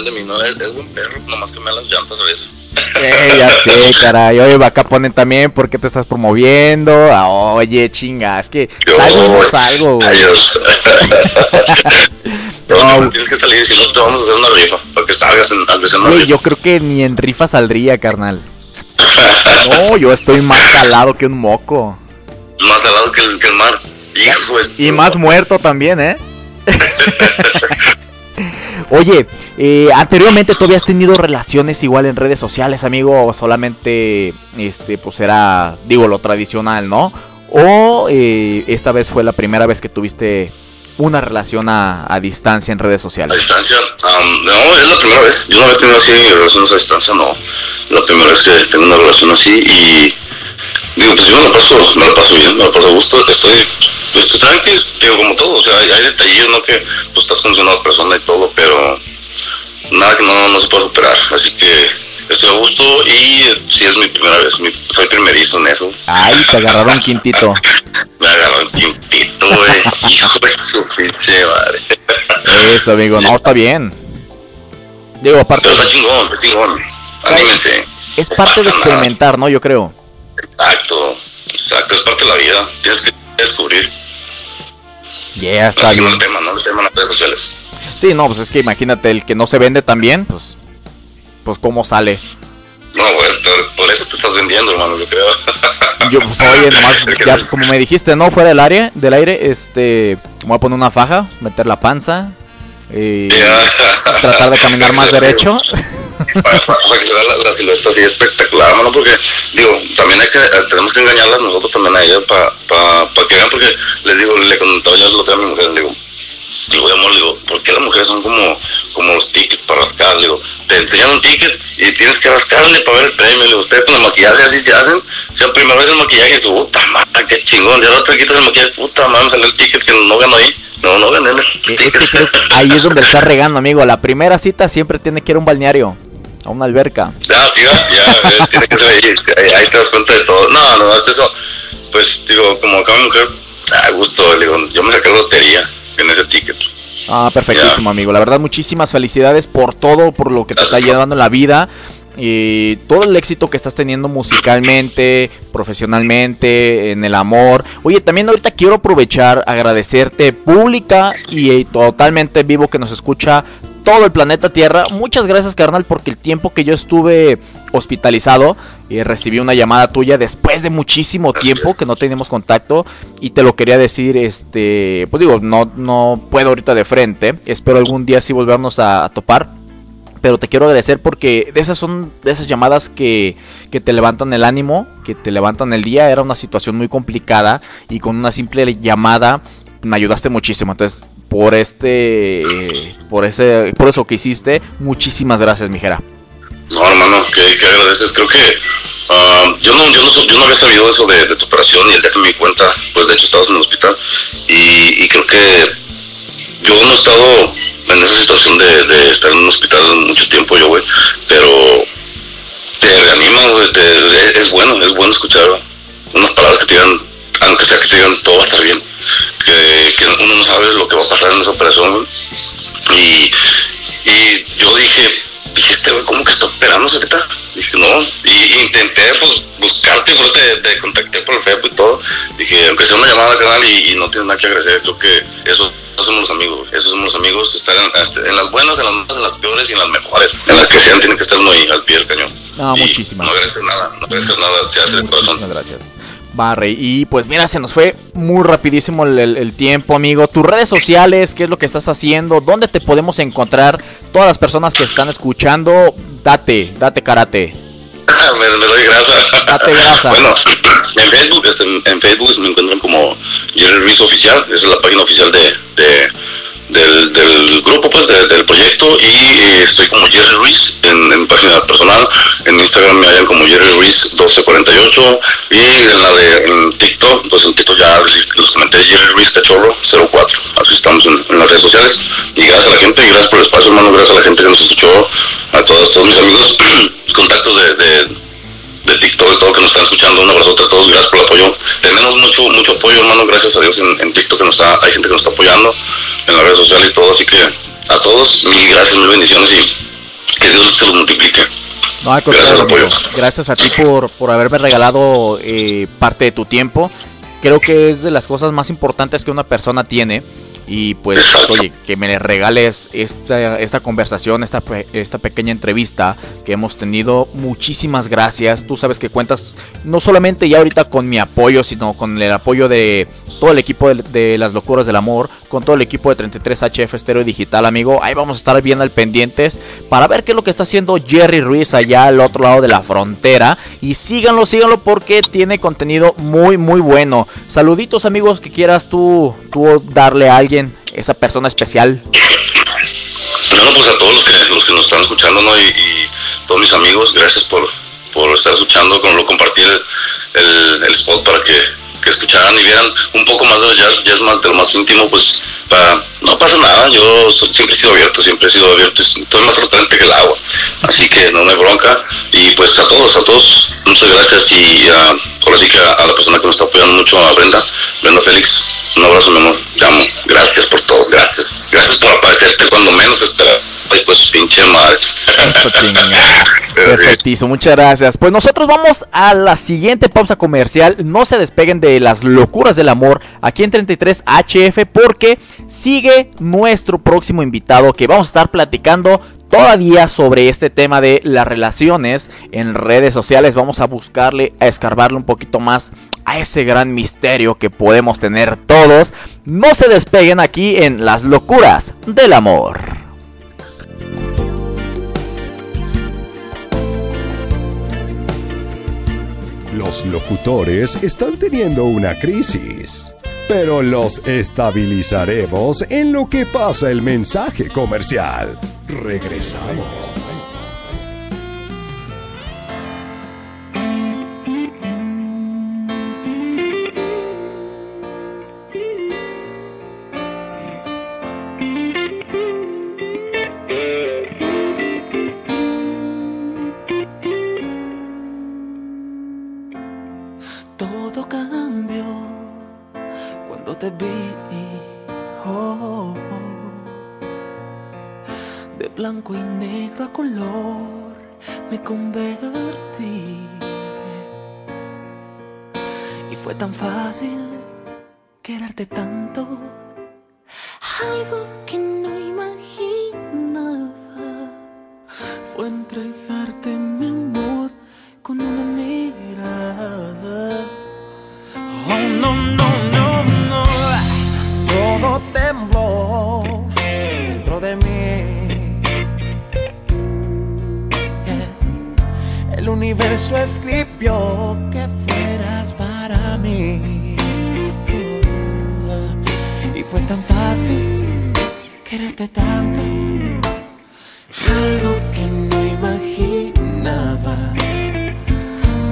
de mí, no, es, es buen perro, nomás que me las llantas a veces. Eh, ya sé, caray. Oye, acá ponen también por qué te estás promoviendo. Ah, oye, chinga, es que algo es algo, güey. Adiós. No, tienes que salir, si no te vamos a hacer una rifa, para que salgas en, a veces en una Güey, rifa. yo creo que ni en rifa saldría, carnal. No, yo estoy más calado que un moco. Más salado que el, que el mar. Hijo Y su- más muerto también, ¿eh? Oye, eh, anteriormente tú habías tenido relaciones igual en redes sociales, amigo, o solamente, este, pues era, digo, lo tradicional, ¿no? O eh, esta vez fue la primera vez que tuviste una relación a, a distancia en redes A sociales. distancia, am, no, es la primera vez. Yo no había tenido así relaciones a distancia, no. La primera vez que tengo una relación así y digo, pues yo me la paso, me la paso bien, me la paso a gusto, estoy, estoy tranquilo, digo, como todo, o sea, hay, hay detalles, ¿no? Que pues estás con una persona y todo, pero nada que no, no se pueda superar, así que estoy a gusto y eh, sí es mi primera vez, mi, soy primerizo en eso. Ay, te agarraron quintito. Me agarraron quintito, güey, hijo de su pinche madre. Eso, amigo, no, está bien. Digo, aparte, Pero está chingón, está chingón, anímense. es parte de experimentar, ¿no? Yo creo. Exacto, exacto, es parte de la vida, tienes que descubrir. Yeah, está no bien. no el tema en las redes sociales. Sí, no, pues es que imagínate, el que no se vende también, pues, pues cómo sale. No, te- por eso te estás vendiendo, hermano, yo creo. Yo, pues oye, nomás, ya no- como me dijiste, ¿no? Fuera del área, del aire, este, me voy a poner una faja, meter la panza, y tratar de caminar más derecho. Para, que se vea la, la silueta así espectacular, hermano, porque, digo, también hay que, eh, tenemos que engañarlas nosotros también a ellas para pa, pa que vean, porque les digo, le contaba yo el otro a mi mujer, le digo, digo, amor, le digo, ¿por qué las mujeres son como, como los tickets para rascar? Le digo, te enseñan un ticket y tienes que rascarle para ver el premio. Le digo, ustedes con el maquillaje así se hacen. O sea, primera vez el maquillaje su puta madre, qué chingón. Ya la otra quitas el maquillaje, puta madre, me salió el ticket que no ganó ahí. No, no gané Es que ahí es donde está regando, amigo. La primera cita siempre tiene que ir a un balneario, a una alberca. Ya, sí, ya, tiene que ser ahí, ahí, ahí te das cuenta de todo. No, no, es eso. Pues, digo, como acá mi mujer, a gusto, digo, yo me saqué lotería en ese ticket. Ah, perfectísimo, amigo. La verdad, muchísimas felicidades por todo, por lo que te está llevando en la vida. Y todo el éxito que estás teniendo musicalmente, profesionalmente, en el amor. Oye, también ahorita quiero aprovechar, agradecerte pública y eh, totalmente vivo que nos escucha todo el planeta Tierra. Muchas gracias, carnal, porque el tiempo que yo estuve hospitalizado y recibí una llamada tuya después de muchísimo tiempo que no teníamos contacto y te lo quería decir, este, pues digo, no, no puedo ahorita de frente, espero algún día sí volvernos a, a topar. Pero te quiero agradecer porque de esas son de esas llamadas que, que te levantan el ánimo, que te levantan el día. Era una situación muy complicada y con una simple llamada me ayudaste muchísimo. Entonces, por este, por ese, por eso que hiciste, muchísimas gracias, mijera. No, hermano, que, que agradeces. Creo que ah, yo, no, yo, no, había sabido eso de, tu operación y el día que me di cuenta, pues de hecho estabas en el hospital. Y, creo que yo no he estado en esa situación de, estar en un hospital mucho tiempo, yo, güey. Pero te reanima, güey. es bueno, es bueno escuchar unas palabras que te digan, aunque sea que te digan todo va a estar bien. Que, que uno no sabe lo que va a pasar en esa operación. Y, y yo dije, dije, este güey, ¿cómo que está operándose ahorita? Dije, no. Y intenté, pues, buscarte, por eso te, te contacté por el Facebook y todo. Dije, aunque sea una llamada al canal y, y no tienes nada que agradecer, creo que eso, esos somos los amigos, esos somos los amigos, estar en, en las buenas, en las malas, en las peores y en las mejores. En las que sean, tienen que estar ahí al pie del cañón. No, Y muchísimas No agradezcas nada, no agradezcas nada, se hace corazón. Muchísimas gracias. Barre, y pues mira, se nos fue muy rapidísimo el, el- el tiempo, amigo. Tus redes sociales, qué es lo que estás haciendo, dónde te podemos encontrar, todas las personas que están escuchando, date, date karate. me, me doy grasa. Date grasa. Bueno, en Facebook, este, en, en Facebook me encuentran como Jerry Ruiz Oficial, esa es la página oficial de, de- del, del grupo, pues, de- del proyecto, y eh, estoy como Jerry Ruiz en, en página personal, en Instagram me hallan como Jerry Ruiz 1248, y en la de en TikTok, pues en TikTok ya les comenté Jerry Ruiz Cachorro 04, así estamos en, en las redes sociales, y gracias a la gente, y gracias por el espacio, hermano, gracias a la gente que nos escuchó, a todos, todos mis amigos, contactos de- de de TikTok y todo que nos están escuchando. Un abrazote a todos, gracias por el apoyo. Tenemos mucho mucho apoyo, hermano, gracias a Dios en, en TikTok que nos está, hay gente que nos está apoyando en las redes sociales y todo, así que a todos mil gracias, mil bendiciones y que Dios te los multiplique. No, al Gracias, amigo. Gracias a ti por, por haberme regalado eh, parte de tu tiempo. Creo que es de las cosas más importantes que una persona tiene. Y pues, oye, que me regales esta, esta conversación, esta, esta pequeña entrevista que hemos tenido. Muchísimas gracias. Tú sabes que cuentas no solamente ya ahorita con mi apoyo, sino con el apoyo de todo el equipo de, las locuras del amor, con todo el equipo de 33HF Estéreo Digital, amigo. Ahí vamos a estar bien al pendientes para ver qué es lo que está haciendo Jerry Ruiz allá al otro lado de la frontera. Y síganlo, síganlo porque tiene contenido muy, muy bueno. Saluditos, amigos, que quieras tú, tú darle a alguien, esa persona especial. Bueno, pues a todos los que, los que nos están escuchando, ¿no? Y, todos mis amigos, gracias por, por estar escuchando, con lo compartí el, el spot para que, que escucharan y vieran un poco más de lo jazz, jazz más, de lo más íntimo, pues no pasa nada, yo so- siempre he sido abierto, siempre he sido abierto, estoy más transparente que el agua, así que no me bronca. Y pues a todos, a todos, muchas gracias. Y ah, ahora sí que a, a la persona que me está apoyando mucho, a Brenda, Brenda Félix, un abrazo mi amor, te amo, gracias por todo, gracias, gracias por aparecerte cuando menos esperaba, ay pues pinche madre. Perfectísimo, muchas gracias. Pues nosotros vamos a la siguiente pausa comercial. No se despeguen de las locuras del amor aquí en 33 HF porque sigue nuestro próximo invitado que vamos a estar platicando todavía sobre este tema de las relaciones en redes sociales. Vamos a buscarle, a escarbarle un poquito más a ese gran misterio que podemos tener todos. No se despeguen aquí en las locuras del amor. Los locutores están teniendo una crisis, pero los estabilizaremos en lo que pasa el mensaje comercial. Regresamos. Convertí. Y fue tan fácil quererte tanto. Algo que no imaginaba fue entregarte universo escribió que fueras para mí. Y fue tan fácil quererte tanto. Algo que no imaginaba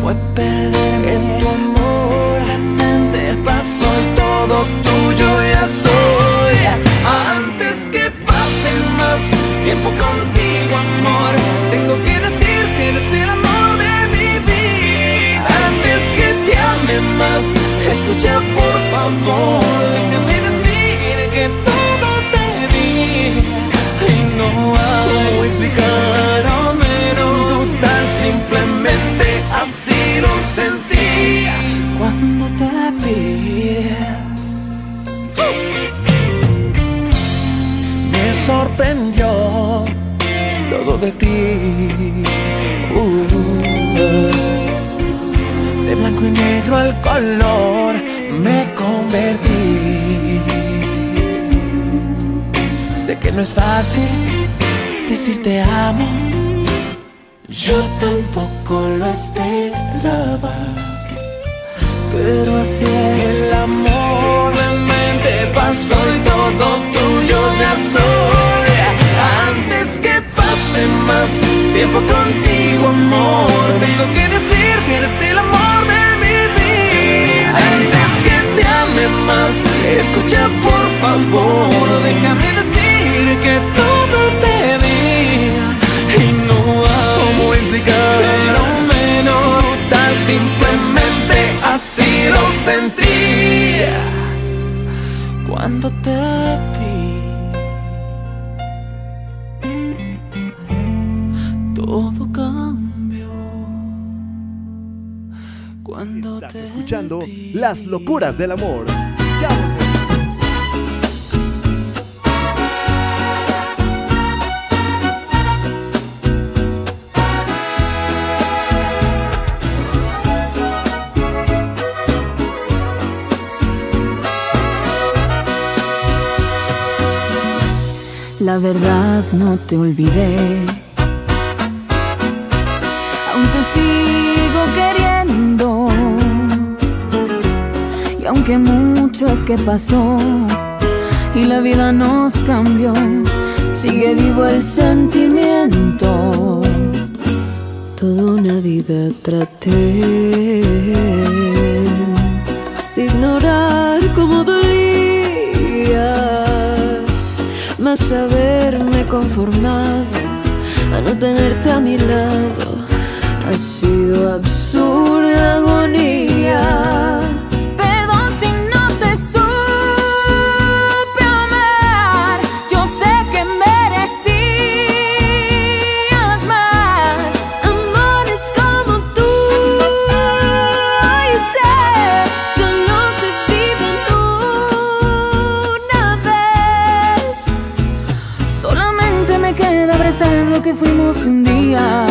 fue perderme en tu amor. Favor, déjame decir que todo te di. Y no hago explicar o menos dudar, simplemente así lo sentí cuando te vi. Me sorprendió todo de ti. Uh, de blanco y negro al color me convertí. Sé que no es fácil decir te amo. Yo tampoco lo esperaba. Pero así es el amor. Simplemente pasó y todo tuyo ya soy. Antes que pase más tiempo contigo, amor, tengo que decir que eres el amor más, escucha por favor, déjame decir que todo te di y no hay cómo explicar, pero menos tan simplemente así lo sentí. Cuando te escuchando. Las locuras del amor. La verdad no te olvidé. aunque mucho es que pasó y la vida nos cambió, sigue vivo el sentimiento. Toda una vida traté de ignorar cómo dolías, más haberme conformado a no tenerte a mi lado ha sido absurda agonía. dia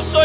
eu sou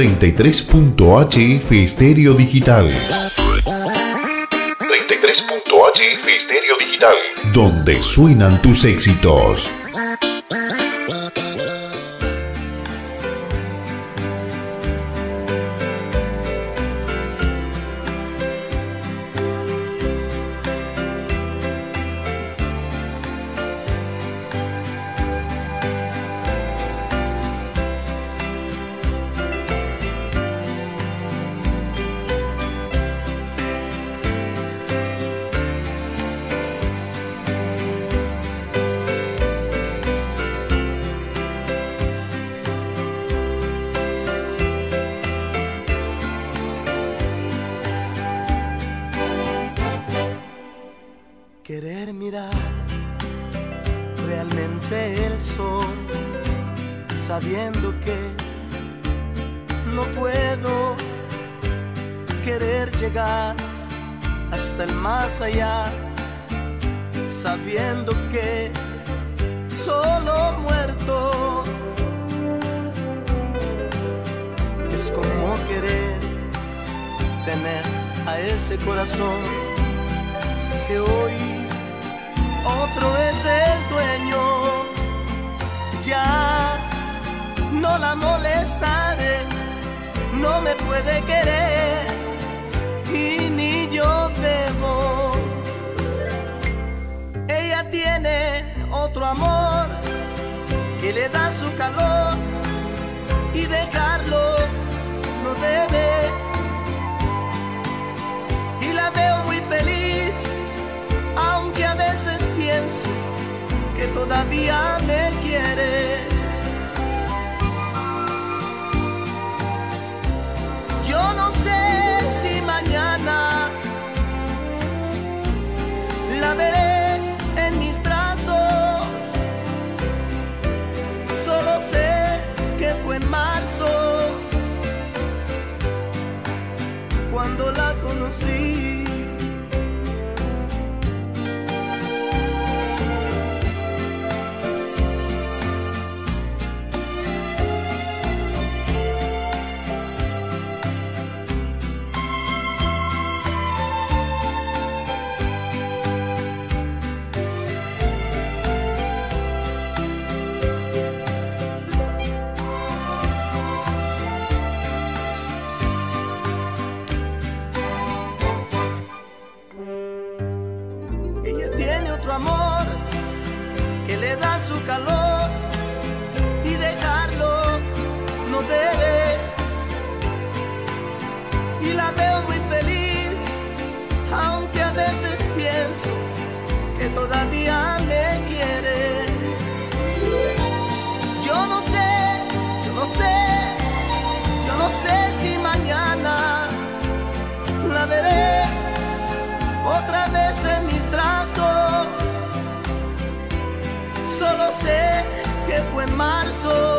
33.hf Estéreo Digital. 33.hf Estéreo Digital. Donde suenan tus éxitos. Y dejarlo no debe. Y la veo muy feliz aunque a veces pienso que todavía me quiere. En marzo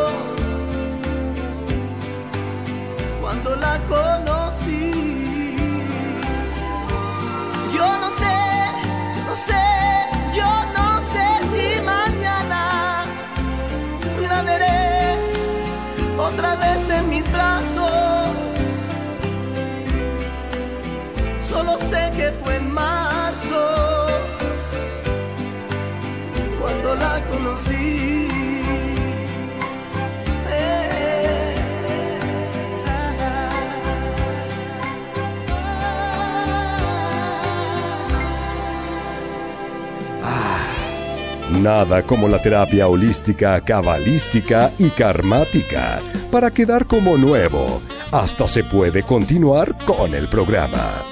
Nada como la terapia holística, cabalística y karmática para quedar como nuevo. Hasta se puede continuar con el programa.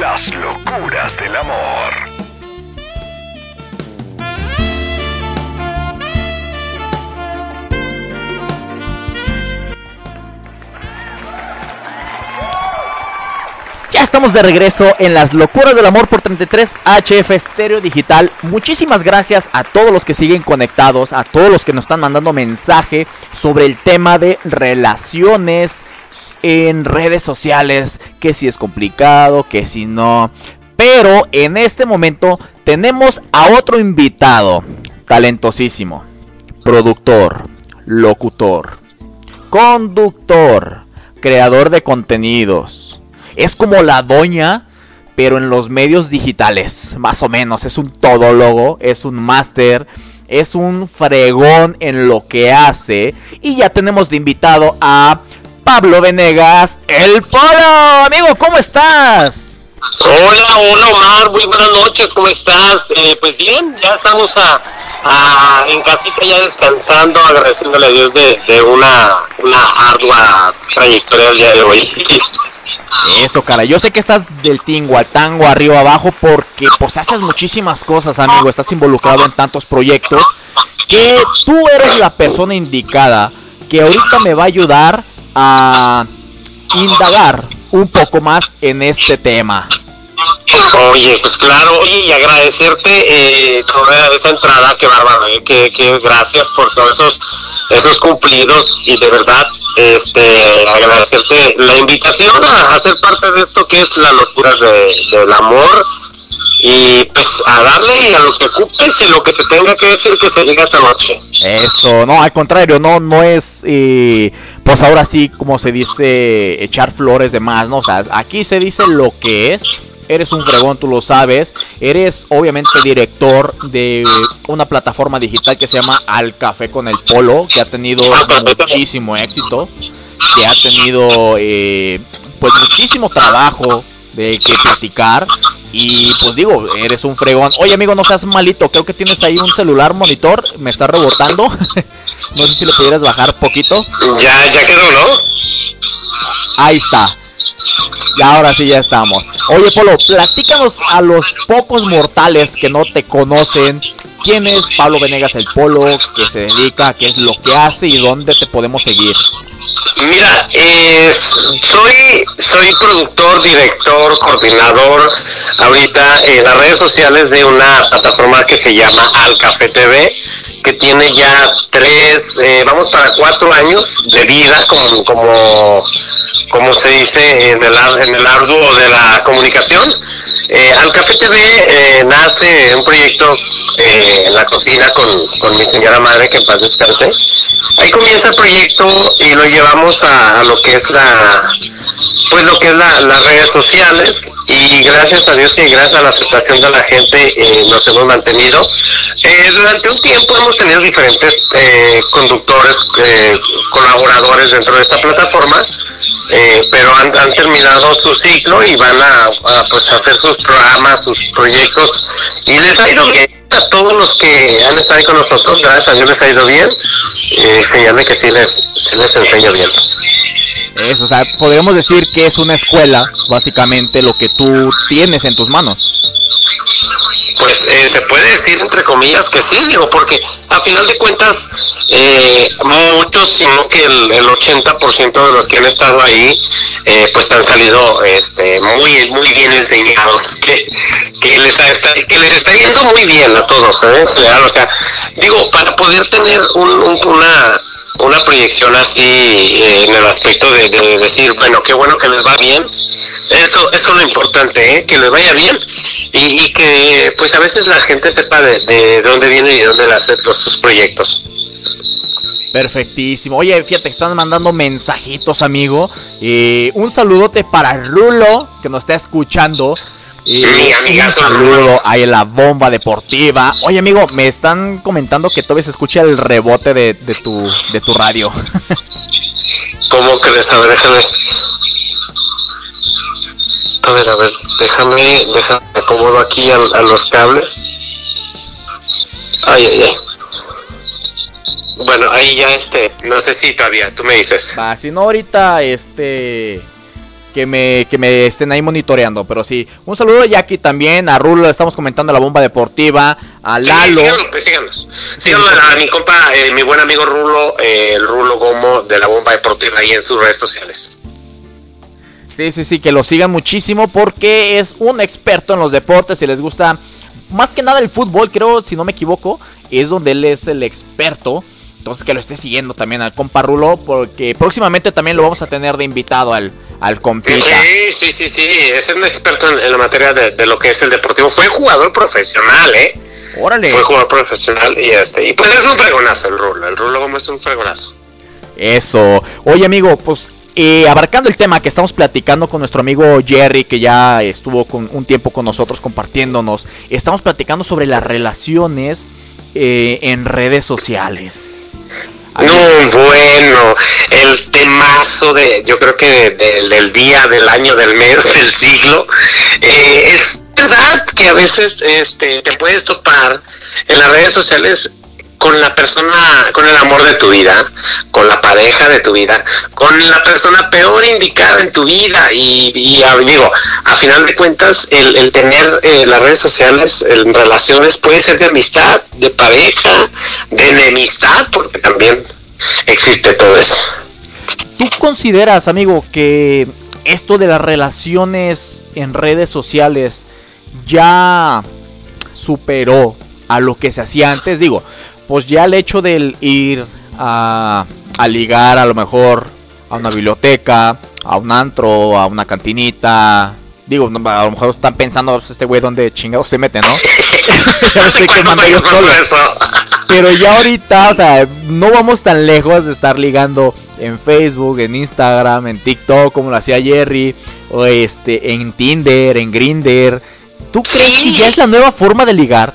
Las locuras del amor. Estamos de regreso en las locuras del amor por 33 HF Estéreo Digital. Muchísimas gracias a todos los que siguen conectados, a todos los que nos están mandando mensaje sobre el tema de relaciones en redes sociales, que si es complicado, que si no. Pero en este momento tenemos a otro invitado, talentosísimo, productor, locutor, conductor, creador de contenidos. Es como la doña, pero en los medios digitales, más o menos. Es un todólogo, es un máster, es un fregón en lo que hace. Y ya tenemos de invitado a Pablo Venegas, el Polo. Amigo, ¿cómo estás? Hola, hola Omar, muy buenas noches, ¿cómo estás? Eh, pues bien, ya estamos a, en casita ya descansando, agradeciéndole a Dios de, de una, una ardua trayectoria el día de hoy. Eso, cara. Yo sé que estás del tingo al tango, arriba abajo, porque pues haces muchísimas cosas, amigo. Estás involucrado en tantos proyectos que tú eres la persona indicada que ahorita me va a ayudar a indagar un poco más en este tema. Oye, pues claro, oye, y agradecerte eh, toda esa entrada, qué bárbaro, eh, que gracias por todos esos, esos cumplidos y de verdad, este, agradecerte la invitación a, a ser parte de esto que es la locura de, del amor y pues a darle y a lo que ocupes y lo que se tenga que decir que se diga esta noche. Eso, no, al contrario, no, no es, eh, pues ahora sí, como se dice, echar flores de más, ¿no? O sea, aquí se dice lo que es. Eres un fregón, tú lo sabes. Eres obviamente director de una plataforma digital que se llama Al Café con el Polo, que ha tenido muchísimo éxito, que ha tenido eh, pues muchísimo trabajo de que platicar. Y pues digo, eres un fregón. Oye amigo, no seas malito, creo que tienes ahí un celular monitor, me está rebotando. no sé si le pudieras bajar poquito. Ya, ya quedó, ¿no? Ahí está. Y ahora sí ya estamos. Oye Polo, platícanos a los pocos mortales que no te conocen. ¿Quién es Pablo Venegas el Polo? ¿Qué se dedica? ¿Qué es lo que hace? ¿Y dónde te podemos seguir? Mira, eh, soy, soy productor, director, coordinador ahorita en las redes sociales de una plataforma que se llama Al Café TV, que tiene ya tres, eh, vamos para cuatro años de vida como, como, como se dice en el, en el arduo de la comunicación. Eh, Al Café TV eh, nace un proyecto eh, en la cocina con, con mi señora madre, que en paz descanse. Ahí comienza el proyecto y lo llevamos a, a lo que es la, pues lo que es la- las redes sociales y gracias a Dios y gracias a la aceptación de la gente eh, nos hemos mantenido. Eh, durante un tiempo hemos tenido diferentes eh, conductores, eh, colaboradores dentro de esta plataforma, eh, pero han, han terminado su ciclo y van a, a, pues, hacer sus programas, sus proyectos y les ha ido bien a todos los que han estado con nosotros, gracias a Dios les ha ido bien, eh, señal de que sí les, sí les enseño bien. Eso, o sea, podríamos decir que es una escuela, básicamente lo que tú tienes en tus manos. Pues eh, se puede decir entre comillas que sí, digo, porque a final de cuentas eh, muchos, sino que el, el 80% de los que han estado ahí, eh, pues han salido este, muy muy bien enseñados, que, que, les está, que les está yendo muy bien a todos, ¿eh? Real, o sea, digo, para poder tener un- una una proyección así eh, en el aspecto de, de decir, bueno, qué bueno que les va bien, eso, eso es lo importante, ¿eh? que les vaya bien y, y que pues a veces la gente sepa de, de dónde viene y de dónde hacer los, sus proyectos. Perfectísimo. Oye, fíjate, están mandando mensajitos, amigo. Eh, un saludote para Rulo, que nos está escuchando. Eh, Mi amigazo un saludo ahí la bomba deportiva. Oye, amigo, me están comentando que todavía se escucha el rebote de, de tu, de tu radio. ¿Cómo crees? A ver, déjame. A ver, a ver, déjame, déjame, acomodo aquí a, a los cables. Ay, ay, ay. Bueno, ahí ya este, no sé si todavía, tú me dices. Va, si no ahorita, este... Que me, que me estén ahí monitoreando, pero sí. Un saludo a Jackie también, a Rulo, estamos comentando la bomba deportiva, a Lalo. Sí, síganos, pues, síganos. Síganos a, mi compa, eh, mi buen amigo Rulo, eh, el Rulo Gomo de la Bomba Deportiva ahí en sus redes sociales. Sí, sí, sí, que lo sigan muchísimo porque es un experto en los deportes y les gusta más que nada el fútbol, creo, si no me equivoco, es donde él es el experto. Entonces que lo esté siguiendo también al compa Rulo porque próximamente también lo vamos a tener de invitado al, al compita. Sí, sí, sí, sí, es un experto en, en la materia de, de lo que es el deportivo. Fue jugador profesional, ¿eh? Órale. Fue jugador profesional y este, y pues es un fregonazo el Rulo, el Rulo Gomo es un fregonazo. Eso. Oye, amigo, pues eh, abarcando el tema que estamos platicando con nuestro amigo Jerry, que ya estuvo con un tiempo con nosotros compartiéndonos, estamos platicando sobre las relaciones eh, en redes sociales. No, bueno, el temazo de, yo creo que de- de- del día, del año, del mes, del siglo, eh, es verdad que a veces este, te puedes topar en las redes sociales con la persona, con el amor de tu vida, con la pareja de tu vida, con la persona peor indicada en tu vida y, a- digo, a final de cuentas el, el tener eh, las redes sociales en relaciones puede ser de amistad, de pareja, de enemistad, porque también existe todo eso. ¿Tú consideras, amigo, que esto de las relaciones en redes sociales ya superó a lo que se hacía antes? Digo, pues ya el hecho del ir a, a ligar a lo mejor a una biblioteca, a un antro, a una cantinita. Digo, no, a lo mejor están pensando pues, este güey dónde chingados se mete, ¿no? Quemando yo solo. Pero ya ahorita, o sea, no vamos tan lejos de estar ligando en Facebook, en Instagram, en TikTok, como lo hacía Jerry, o este, en Tinder, en Grinder. ¿Tú crees que ya es la nueva forma de ligar?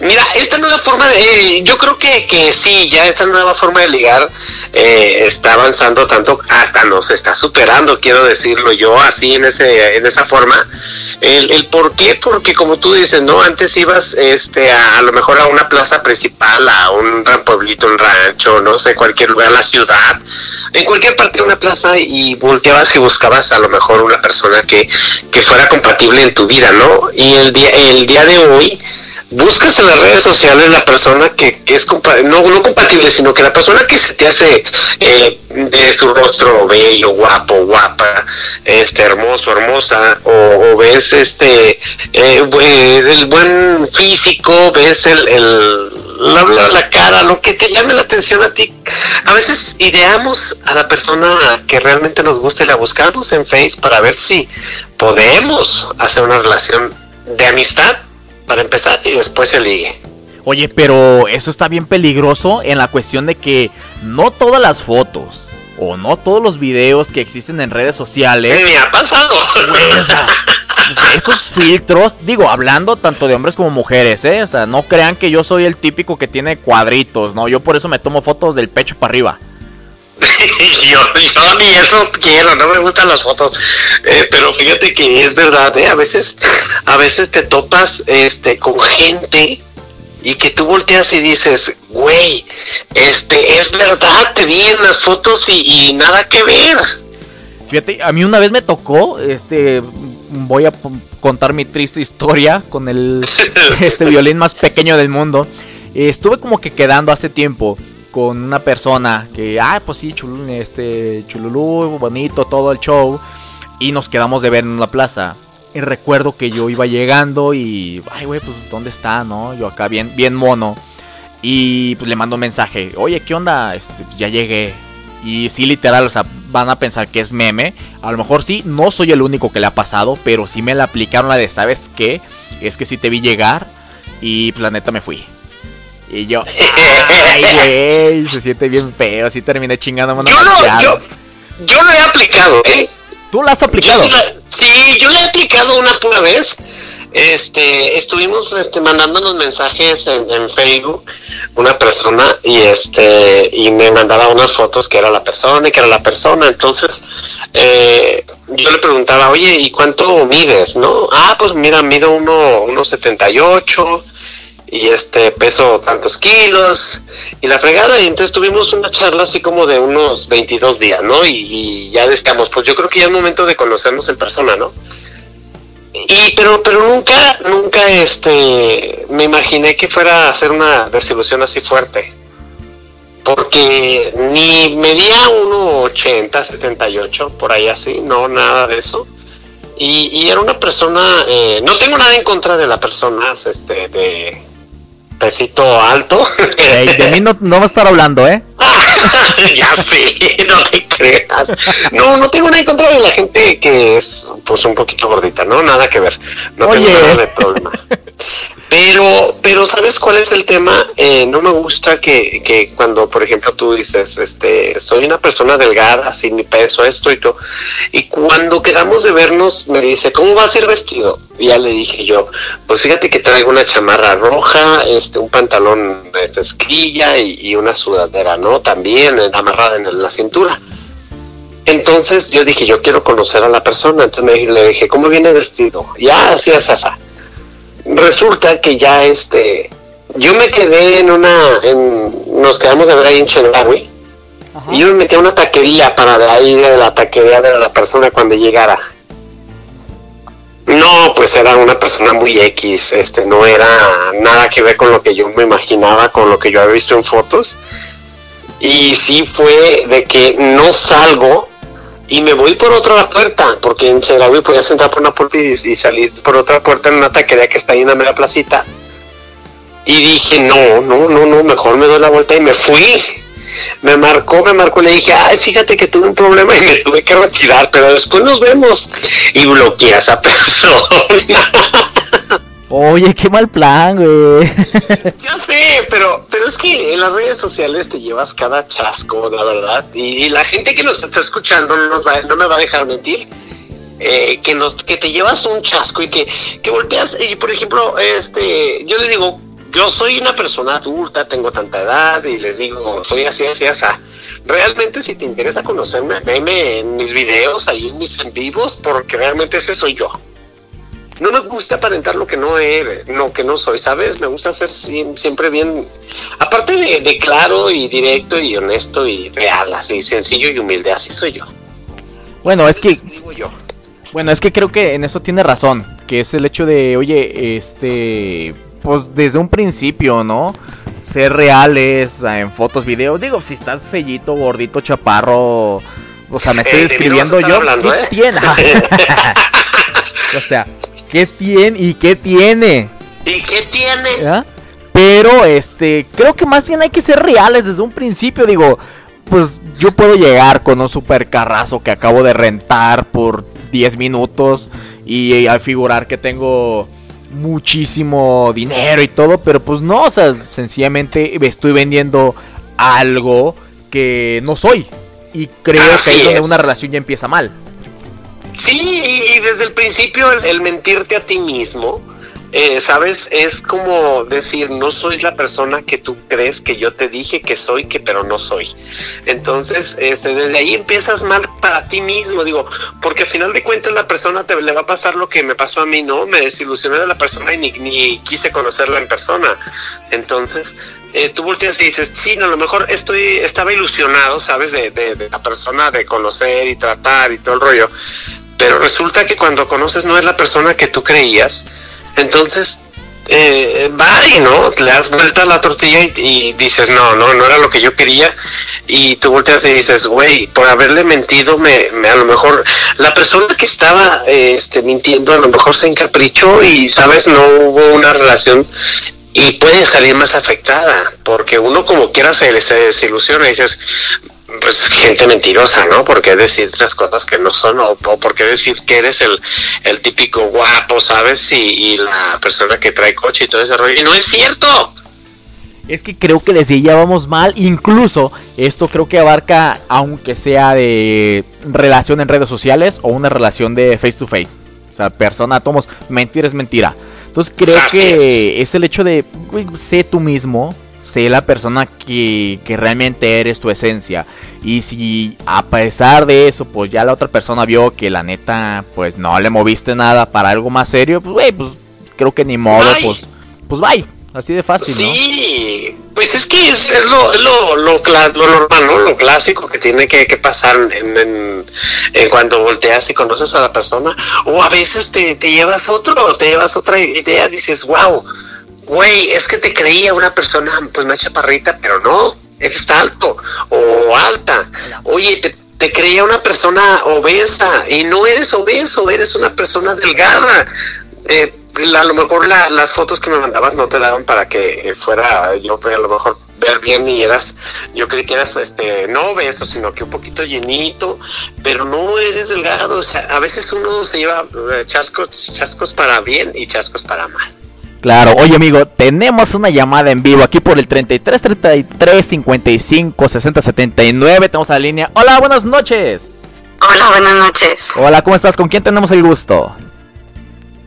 Mira, esta nueva forma de, eh, yo creo que, que sí, ya esta nueva forma de ligar eh, está avanzando tanto, hasta nos está superando, quiero decirlo yo, así en ese, en esa forma. El, el por qué, porque como tú dices, ¿no? Antes ibas este, a, a lo mejor a una plaza principal, a un gran un rancho, no sé, cualquier lugar, la ciudad, en cualquier parte de una plaza y volteabas y buscabas a lo mejor una persona que, que fuera compatible en tu vida, ¿no? Y el día, el día de hoy, buscas en las redes sociales la persona que, es compa- no, no compatible, sino que la persona que se te hace eh, de su rostro bello, guapo, guapa, este hermoso, hermosa, o, o ves este eh, eh, el buen físico, ves el, el la, la- la cara, lo que te llame la atención a ti. A veces ideamos a la persona que realmente nos gusta y la buscamos en Face para ver si podemos hacer una relación de amistad para empezar y después se ligue. Oye, pero eso está bien peligroso en la cuestión de que no todas las fotos o no todos los videos que existen en redes sociales. Me ha pasado. sea, esos filtros, digo, hablando tanto de hombres como mujeres, ¿eh? O sea, no crean que yo soy el típico que tiene cuadritos, ¿no? Yo por eso me tomo fotos del pecho para arriba. yo, yo ni eso quiero, no me gustan las fotos. Eh, pero fíjate que es verdad, ¿eh? A veces, a veces te topas este con gente y que tú volteas y dices, güey, este, es verdad, te vi en las fotos y, y nada que ver. Fíjate, a mí una vez me tocó, este, voy a contar mi triste historia con el este violín más pequeño del mundo. Estuve como que quedando hace tiempo con una persona que, ah, pues sí, este, chululú, bonito, todo el show. Y nos quedamos de ver en una plaza. Y recuerdo que yo iba llegando y, ay, güey, pues, ¿dónde está, no? Yo acá bien, bien mono. Y pues le mando un mensaje, oye, ¿qué onda? Este, pues, ya llegué. Y sí, literal, o sea, van a pensar que es meme. A lo mejor sí, no soy el único que le ha pasado, pero sí me la aplicaron la de, ¿sabes qué? Es que sí te vi llegar y pues, la neta me fui. Y yo, ay, güey, se siente bien feo, sí terminé chingando Yo lo, yo, yo lo he aplicado, ¿eh? ¿Tú lo has aplicado? Yo sí, la- sí, yo lo he aplicado una pura vez. Este, estuvimos este, mandándonos mensajes en, en Facebook una persona y este y me mandaba unas fotos que era la persona y que era la persona. Entonces eh, yo le preguntaba, oye, ¿y cuánto mides? No, ah, pues mira, mido uno, uno 78 y este peso tantos kilos y la fregada y entonces tuvimos una charla así como de unos 22 días, ¿no? Y, ya decíamos, pues yo creo que ya es momento de conocernos en persona, ¿no? Y pero pero nunca nunca este me imaginé que fuera a hacer una desilusión así fuerte. Porque ni medía 1.80, 78, por ahí así, no, nada de eso. Y, era una persona, eh, no tengo nada en contra de la persona, este, de pesito alto. De mí no, no va a estar hablando, ¿eh? ya sé, no te creas. No, no tengo nada en contra de la gente que es pues un poquito gordita, ¿no? Nada que ver. No Oye. tengo nada de problema. Pero, pero ¿sabes cuál es el tema? Eh, no me gusta que, que cuando, por ejemplo, tú dices, este, soy una persona delgada, sin mi peso, esto y todo, y cuando quedamos de vernos, me dice, ¿cómo vas a ir vestido? Y ya le dije yo, pues fíjate que traigo una chamarra roja, este, un pantalón de pesquilla y, y una sudadera, ¿no? También eh, amarrada en la cintura. Entonces yo dije, yo quiero conocer a la persona. Entonces me, le dije, ¿cómo viene vestido? Ya, así es. Resulta que ya este, yo me quedé en una, en, nos quedamos de ver ahí en Chedraui. Y yo me metí a una taquería para de ahí de la taquería de la persona cuando llegara. No, pues era una persona muy X, este, no era nada que ver con lo que yo me imaginaba, con lo que yo había visto en fotos. Y sí fue de que no salgo y me voy por otra puerta, porque en Chedraui podías entrar por una puerta y, y salir por otra puerta en una taquería que está ahí en la mera placita. Y dije, no, no, no, no, mejor me doy la vuelta y me fui. Me marcó, me marcó, le dije, ay, fíjate que tuve un problema y me tuve que retirar, pero después nos vemos. Y bloqueé a esa persona. Oye, qué mal plan, güey. Ya sé, pero, pero es que en las redes sociales te llevas cada chasco, la verdad. Y, y la gente que nos está escuchando no, nos va- no me va a dejar mentir. eh, que nos que te llevas un chasco y que, que volteas y por ejemplo este yo les digo yo soy una persona adulta tengo tanta edad y les digo soy así así así realmente si te interesa conocerme veme en mis videos ahí en mis en vivos porque realmente ese soy yo no me gusta aparentar lo que no eres, no que no soy, ¿sabes? Me gusta ser siem- siempre bien, aparte de, de claro y directo y honesto y real, así sencillo y humilde, así soy yo. Bueno, es que Digo yo. Bueno, es que creo que en eso tiene razón, que es el hecho de, oye, este, pues desde un principio, ¿no? Ser reales eh, en fotos, videos. Digo, si estás fellito, gordito, chaparro, o sea, me estoy Eh, describiendo yo. hablando, ¿Qué ¿eh? tiene? o sea, ¿qué tiene y qué tiene? ¿Y qué tiene? Pero, este, creo que más bien hay que ser reales desde un principio. Digo, pues yo puedo llegar con un super carrazo que acabo de rentar por 10 minutos y al figurar que tengo muchísimo dinero y todo, pero pues no, o sea, sencillamente estoy vendiendo algo que no soy. Y creo que ahí es donde una relación ya empieza mal. Sí, y, y desde el principio el, el mentirte a ti mismo, eh, ¿sabes? Es como decir, no soy la persona que tú crees que yo te dije que soy, que pero no soy. Entonces, este, desde ahí empiezas mal para ti mismo, digo, porque al final de cuentas la persona te le va a pasar lo que me pasó a mí, ¿no? Me desilusioné de la persona y ni, ni quise conocerla en persona. Entonces, eh, tú volteas y dices, sí, no, a lo mejor estoy, estaba ilusionado, ¿sabes? De, de, de la persona, de conocer y tratar y todo el rollo. Pero resulta que cuando conoces no es la persona que tú creías. Entonces, eh, vale, ¿no? Le das vuelta a la tortilla y, y dices, no, no, no era lo que yo quería. Y tú volteas y dices, güey, por haberle mentido, me, me- a lo mejor la persona que estaba este, mintiendo a lo mejor se encaprichó y, ¿sabes? No hubo una relación y puede salir más afectada, porque uno como quiera se, se desilusiona y dices, pues gente mentirosa, ¿no? ¿Por qué decir las cosas que no son? ¿O, o por qué decir que eres el, el típico guapo, ¿sabes? Y, y la persona que trae coche y todo ese rollo. Y no es cierto. Es que creo que desde ya vamos mal. Incluso esto creo que abarca, aunque sea de relación en redes sociales o una relación de face to face. O sea, persona, tomos, mentira es mentira. Entonces creo Así que es. el hecho de, sé tú mismo, sé la persona que, que realmente eres tu esencia. Y si a pesar de eso, pues ya la otra persona vio que la neta, pues no le moviste nada para algo más serio, pues güey, pues creo que ni modo, Bye. pues, pues bye. Así de fácil, ¿no? Sí, pues es que es, es lo, es lo, lo, lo normal, ¿no? Lo clásico que tiene que, que pasar en, en, en cuando volteas y conoces a la persona. O a veces te, te llevas otro, te llevas otra idea, dices, wow, güey, es que te creía una persona, pues más chaparrita, pero no, eres alto o alta. Oye, te, te creía una persona obesa y no eres obeso, eres una persona delgada. Eh, la- a lo mejor la- las fotos que me mandabas no te daban para que fuera yo a lo mejor ver bien y eras, yo creí que eras este no obeso, sino que un poquito llenito, pero no eres delgado, o sea, a veces uno se lleva eh, chascos, chascos para bien y chascos para mal. Claro, oye amigo, tenemos una llamada en vivo aquí por el 33 33 55 60 79. Tenemos a la línea. Hola, buenas noches. Hola, buenas noches. Hola, ¿cómo estás? ¿Con quién tenemos el gusto?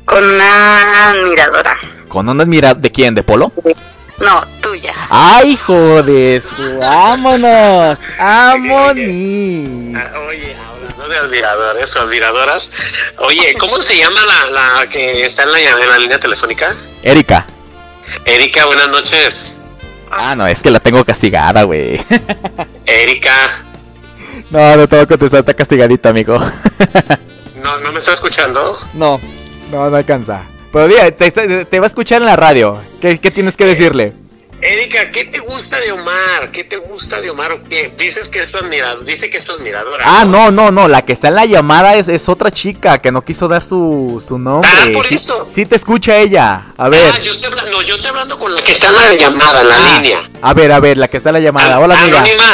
Con una admiradora. ¿Con una admira de quién? ¿De Polo? No, tuya. ¡Ay, hijo de su! ¡Vámonos! ¡Vámonos! Ah, Oye, de admiradores o admiradoras, oye, ¿cómo se llama la, la que está en la, en la línea telefónica? Erika. Erika, buenas noches. Ah, no, es que la tengo castigada, güey. Erika, No, no te voy a contestar, está castigadita, amigo. ¿no, ¿no me está escuchando? No, no, no alcanza. Pero te, te- te va a escuchar en la radio. ¿Qué, qué tienes que decirle? Erika, ¿qué te gusta de Omar? ¿Qué te gusta de Omar? o qué? Dices que es tu admirador, dice que es tu admiradora. Ah, no, no, no, la que está en la llamada es, es otra chica que no quiso dar su, su nombre. Ah, por sí, eso. sí te escucha ella. A ver, Ah, yo estoy hablando, no, yo estoy hablando con la que está en la llamada, en la Ah. línea. a ver, a ver, la que está en la llamada. Hola, amiga. Anónima,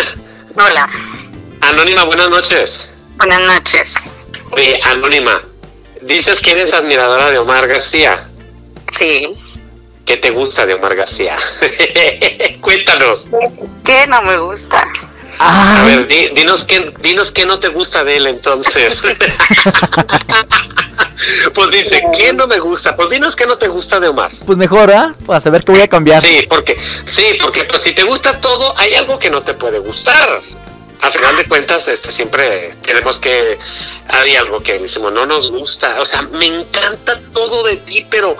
Hola, Anónima, buenas noches. buenas noches. Oye, Anónima, dices que eres admiradora de Omar García. Sí. ¿Qué te gusta de Omar García? Cuéntanos. ¿Qué no me gusta? A ver, di- dinos qué, dinos qué no te gusta de él entonces. pues dice, ¿qué no me gusta? Pues dinos qué no te gusta de Omar. Pues mejor, ¿ah? Para saber que voy a cambiar. Sí, porque, sí, porque pues si te gusta todo, hay algo que no te puede gustar. A final de cuentas, este, siempre tenemos que, hay algo que decimos, no nos gusta. O sea, me encanta todo de ti, pero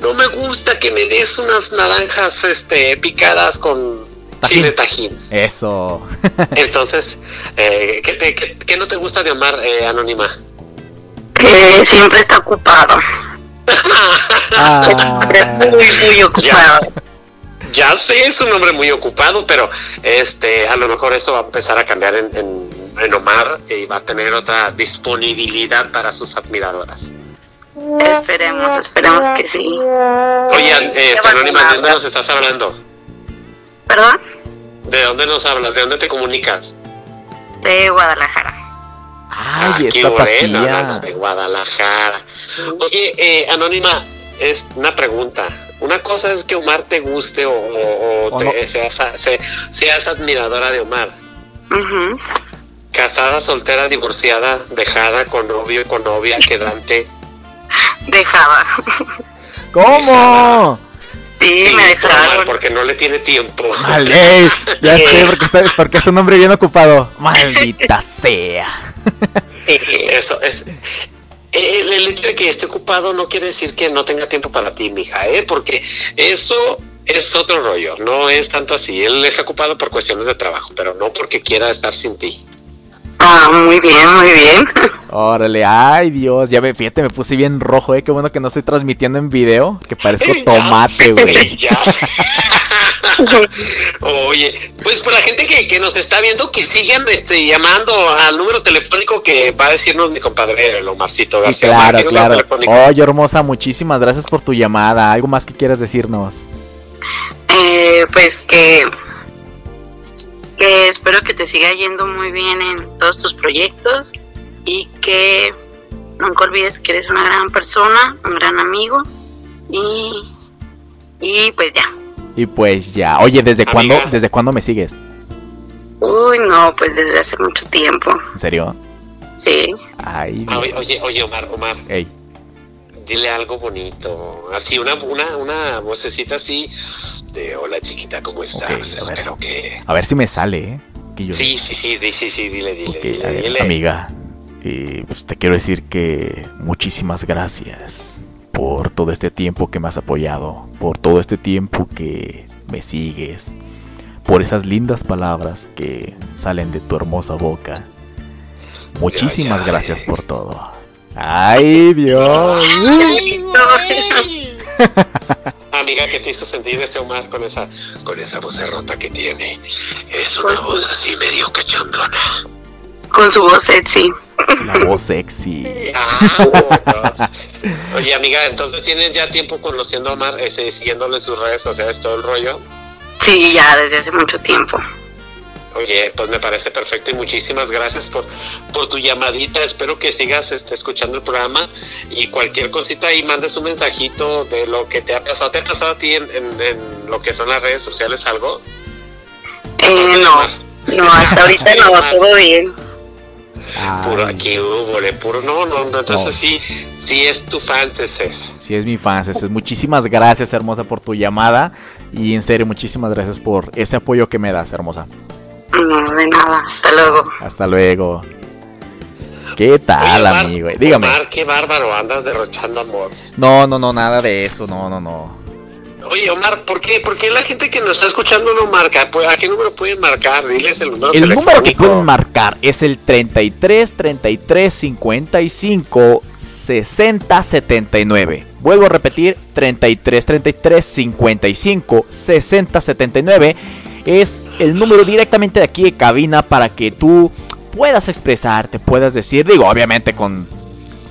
no me gusta que me des unas naranjas, este, picadas con Tajín. chile tajín. Eso. Entonces, eh, ¿qué, te- qué- qué no te gusta de Omar, eh, Anónima? Que siempre está ocupado. Ah, Muy, muy ocupado. Ya sé, es un hombre muy ocupado, pero este, a lo mejor eso va a empezar a cambiar en, en, en Omar y va a tener otra disponibilidad para sus admiradoras. Esperemos, esperemos que sí. Oye, eh, Anónima, ¿de dónde nos estás hablando? ¿Perdón? ¿De dónde nos hablas? ¿De dónde te comunicas? De Guadalajara. Ay, Aquí esta Moreno, tapía. no, no, de Guadalajara. Oye, eh, Anónima, es una pregunta. Una cosa es que Omar te guste o, o- o O te- no. seas, se- seas admiradora de Omar. Casada, soltera, divorciada, dejada, con novio y con novia, quedante. Dejaba. ¿Cómo? Sí, Sí, me por dejaron. porque no le tiene tiempo. Vale, ya sé, porque, está, porque es un hombre bien ocupado. Maldita sea. Eso es. El, el hecho de que esté ocupado no quiere decir que no tenga tiempo para ti, mija, ¿eh? Porque eso es otro rollo, no es tanto así. Él está ocupado por cuestiones de trabajo, pero no porque quiera estar sin ti. Ah, muy bien, muy bien. Órale, ay Dios, ya me fíjate, me puse bien rojo, eh. Qué bueno que no estoy transmitiendo en video, que parezco tomate, güey. Oye, pues por la gente que, que nos está viendo, que sigan este, llamando al número telefónico que va a decirnos mi compadre, el Omarcito Sí, García. claro, Omar, ¿tiene un número claro. Oye, hermosa, muchísimas gracias por tu llamada. ¿Algo más que quieras decirnos? Eh, pues que, que espero que te siga yendo muy bien en todos tus proyectos y que nunca olvides que eres una gran persona, un gran amigo y, y pues ya. Y pues ya. Oye, ¿desde Amiga. cuándo, desde cuándo me sigues? Uy, no, pues desde hace mucho tiempo. ¿En serio? Sí. Ay, Ah, oye, oye, Omar, Omar, Ey. dile algo bonito. Así, una, una, una vocecita así de hola chiquita, ¿cómo estás? A ver. Espero que... A ver si me sale, ¿eh? Que yo... Sí, sí, sí, sí, sí, dile, dile, Ok, dile, ver, dile. amiga, eh, pues te quiero decir que muchísimas gracias por todo este tiempo que me has apoyado, por todo este tiempo que me sigues, por esas lindas palabras que salen de tu hermosa boca. Muchísimas ya, gracias eh. por todo. Ay, Dios. Amiga, ¿qué te hizo sentir este Omar con esa, con esa voz rota que tiene? Es una voz así medio cachondona. Con su voz sexy. La voz sexy. Ah, Oye, amiga, entonces tienes ya tiempo conociendo a Omar, ese, siguiéndolo en sus redes sociales, todo el rollo. Sí, ya desde hace mucho tiempo. Oye, pues me parece perfecto y muchísimas gracias por, por tu llamadita. Espero que sigas este, escuchando el programa y cualquier cosita ahí mandes un mensajito de lo que te ha pasado. ¿Te ha pasado a ti en, en- en lo que son las redes sociales algo? Eh, no, no, hasta ahorita no, todo bien. Puro aquí le puro. No, no, no, entonces No. sí, sí es tu fan, es. Si es mi fan, es muchísimas gracias, hermosa, por tu llamada. Y en serio, muchísimas gracias por ese apoyo que me das, hermosa. No, de nada, hasta luego. Hasta luego. ¿Qué tal, Oye, amigo? Dígame. Omar, qué bárbaro, andas derrochando amor. No, no, no, nada de eso, no, no, no. Oye, Omar, ¿por qué, ¿por qué la gente que nos está escuchando no marca? Pues, ¿A qué número pueden marcar? Diles el número El número que pueden marcar es el 33 33 55 60 79. Vuelvo a repetir, 33 33 55 60 79 es el número directamente de aquí de cabina para que tú puedas expresarte, puedas decir, digo, obviamente con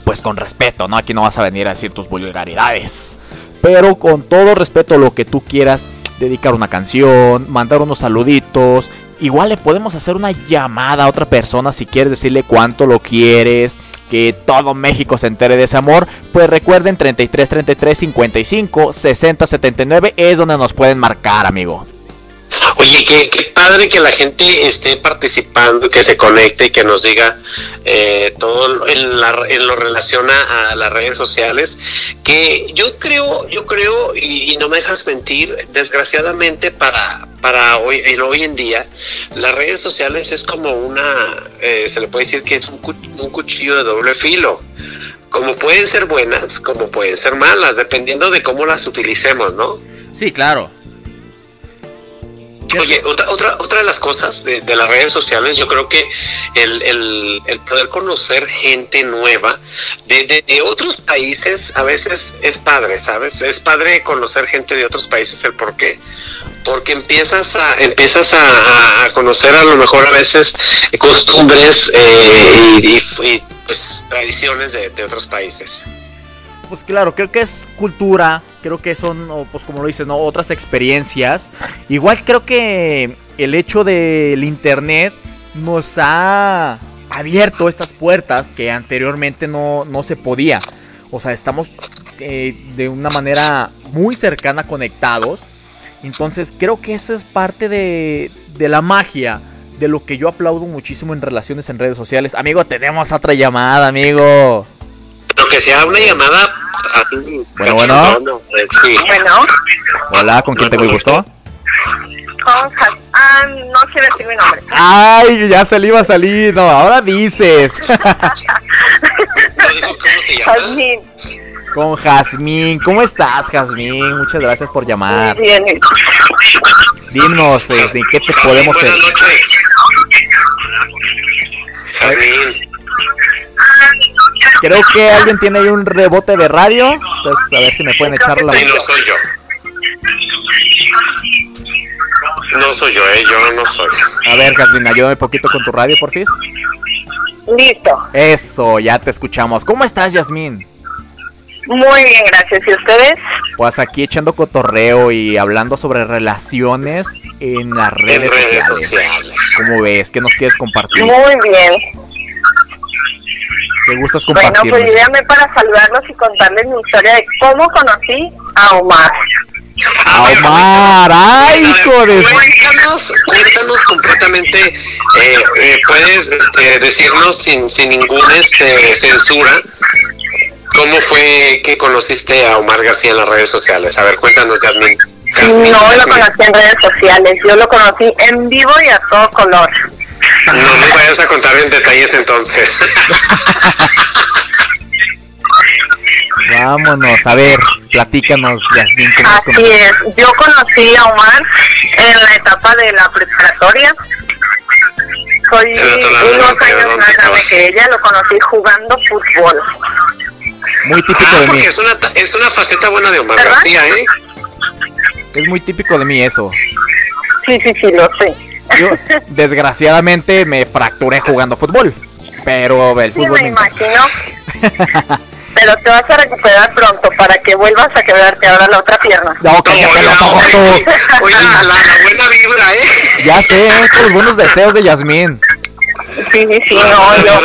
pues con respeto, ¿no? Aquí no vas a venir a decir tus vulgaridades. Pero con todo respeto lo que tú quieras, dedicar una canción, mandar unos saluditos. Igual le podemos hacer una llamada a otra persona si quieres decirle cuánto lo quieres. Que todo México se entere de ese amor. Pues recuerden 33 33 55 60 79 es donde nos pueden marcar, amigo. Oye, qué, qué padre que la gente esté participando, que se conecte y que nos diga eh, todo en, la, en lo relaciona a las redes sociales. Que yo creo, yo creo, y, no me dejas mentir, desgraciadamente para, para hoy, en hoy en día, las redes sociales es como una, eh, se le puede decir que es un, un cuchillo de doble filo. Como pueden ser buenas, como pueden ser malas, dependiendo de cómo las utilicemos, ¿no? Sí, claro. Oye, otra, otra, otra de las cosas de, las redes sociales, yo creo que el, el, el poder conocer gente nueva de, otros países a veces es padre, ¿sabes? Es padre conocer gente de otros países, el por qué. Porque empiezas a, empiezas a, conocer a lo mejor a veces costumbres eh, y, pues, tradiciones de otros países. Pues claro, creo que es cultura, creo que son, pues como lo dices, ¿no? Otras experiencias. Igual creo que el hecho del internet nos ha abierto estas puertas que anteriormente no, no se podía. O sea, estamos eh, de una manera muy cercana conectados. Entonces creo que esa es parte de, de la magia, de lo que yo aplaudo muchísimo en relaciones en redes sociales. Amigo, tenemos otra llamada, amigo. Pero que sea una llamada así. Bueno, bueno. no, eh, sí. Bueno, Hola, ¿con quién tengo el gusto? con Ah, no sé decir mi nombre. Ay, ya se le iba a salir. No, ahora dices. Jazmín. Con Jazmín. ¿Cómo estás, Jazmín? Muchas gracias por llamar. Bien. Dinos, este, ¿qué te podemos hacer? Jazmín. Creo que alguien tiene ahí un rebote de radio. Entonces, a ver si me pueden echar la Sí, no soy yo. No soy yo, eh, yo no soy. A ver, Jazmín, ayúdame un poquito con tu radio, porfis. Listo. Eso, ya te escuchamos. ¿Cómo estás, Yasmín? Muy bien, gracias. ¿Y ustedes? Pues aquí echando cotorreo y hablando sobre relaciones en las redes, redes sociales. ¿Cómo ves? ¿Qué nos quieres compartir? Muy bien. ¿Qué gustas Bueno, compartir? pues yo llamé para saludarlos y contarles mi historia de cómo conocí a Omar. ¡A Omar! ¡Ay. Cuéntanos, cuéntanos completamente, eh, eh, puedes este, decirnos sin, sin ninguna este, censura cómo fue que conociste a Omar García en las redes sociales. A ver, cuéntanos, Yasmin. No lo conocí en redes sociales, yo lo conocí en vivo y a todo color. No nos vayas a contar en detalles entonces. Vámonos, a ver, platícanos, Yasmín, ¿cómo nos Así es, yo conocí a Omar en la etapa de la preparatoria. Soy unos años ¿dónde más grande que ella, lo conocí jugando fútbol. Muy típico Ah, de mí. porque es una, es una faceta buena de Omar ¿Verdad? García, ¿eh? Es muy típico de mí eso. Sí, sí, sí, lo sé. Yo, desgraciadamente, me fracturé jugando fútbol. Pero el Sí, fútbol me me imagino. Pero te vas a recuperar pronto para que vuelvas a quebrarte ahora la otra pierna. No. Oye, la, la buena vibra, ¿eh? Ya sé, los buenos deseos de Yasmín. Sí, sí, sí, no, yo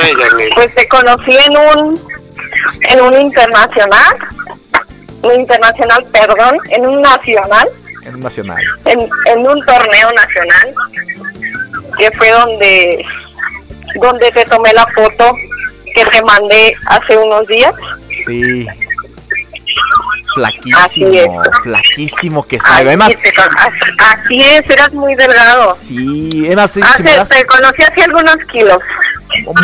pues te conocí en un en un internacional, un internacional, perdón, en un nacional, En un nacional. en, en un torneo nacional, que fue donde donde te tomé la foto que te mandé hace unos días. Sí. Así Flaquísimo, flaquísimo que salga. Además, Así, es, eras muy delgado. sí, además, sí, si Hace, me das te conocí hace algunos kilos.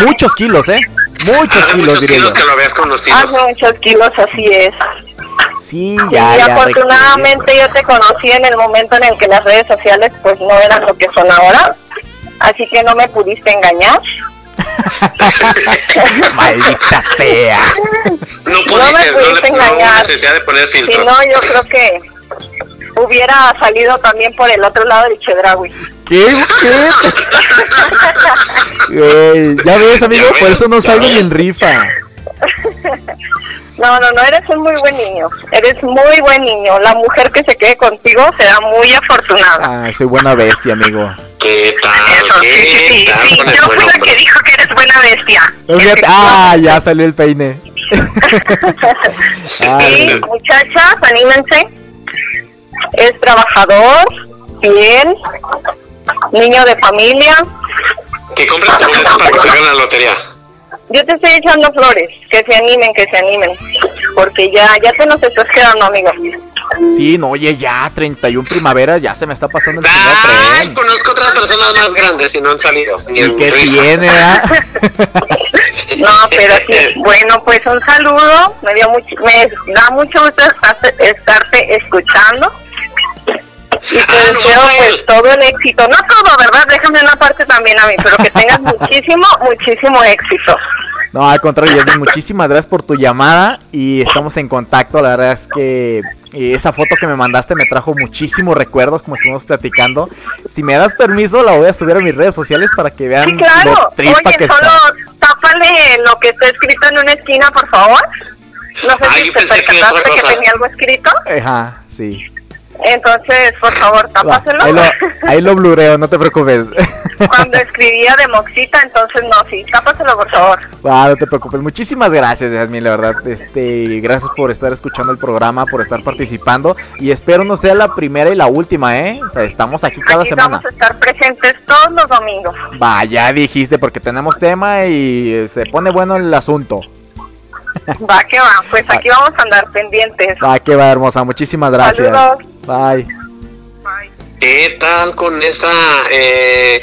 muchos kilos, ¿eh? Muchos Hace kilos, muchos diría kilos yo. que lo habías conocido. Hace muchos kilos, así es. Sí, y ya, ya. afortunadamente yo te conocí en el momento en el que las redes sociales pues no eran lo que son ahora. Así que no me pudiste engañar. Maldita sea. No No me pudiste, no, pudiste le, no hubo engañar. necesidad de poner Si no, yo creo que hubiera salido también por el otro lado del Chedraui. ¿Qué? ¿Qué? Ya ves, amigo, Ya por ves, eso no ya salgo ni en rifa. No, no, no, eres un muy buen niño. Eres muy buen niño. La mujer que se quede contigo será muy afortunada. Ay, soy buena bestia, amigo. ¿Qué tal? Eso, sí, sí, sí, ¿Qué tal sí. con el Yo fui la hombre? que dijo que eres buena bestia. Fíjate- Ah, ya salió el peine. Sí, muchachas, anímense. Es trabajador, fiel, niño de familia. Que compren su boleto para que salgan a la lotería. Yo te estoy echando flores, que se animen, que se animen. Porque ya, ya te nos estás quedando, amigo. Sí, no, oye, ya, 31 primaveras, ya se me está pasando el Ay, tren. conozco otras personas más grandes y no han salido. Ni ¿Y qué tiene, ah? No, pero sí. Bueno, pues un saludo. Me dio mucho, me da mucho gusto estarte, estarte escuchando. Y te Ah, no, deseo pues. todo el éxito. No todo, ¿verdad? Déjame una parte también a mí, pero que tengas muchísimo, muchísimo éxito. No, al contrario, Yasmin, muchísimas gracias por tu llamada y estamos en contacto. La verdad es que eh, esa foto que me mandaste me trajo muchísimos recuerdos, como estuvimos platicando. Si me das permiso, la voy a subir a mis redes sociales para que vean Sí, claro. lo tripa Oye, que solo está. tápale lo que está escrito en una esquina, por favor. No sé Ay, si te que percataste que tenía algo escrito. Ajá, sí. Entonces, por favor, tápaselo. ahí, lo, ahí lo blureo, no te preocupes. Cuando escribía de Moxita, entonces no, sí, tápaselo, por favor. Va, no te preocupes. Muchísimas gracias, Yasmin, la verdad. Este, gracias por estar escuchando el programa, por estar participando. Y espero no sea la primera y la última, ¿eh? O sea, estamos aquí cada Aquí semana. vamos a estar presentes todos los domingos. Va, ya dijiste, porque tenemos tema y eh, se pone bueno el asunto. Va que va, pues aquí vamos a andar pendientes. Va, que va, hermosa. Muchísimas gracias. Saludos. Bye. ¿Qué tal con esa eh,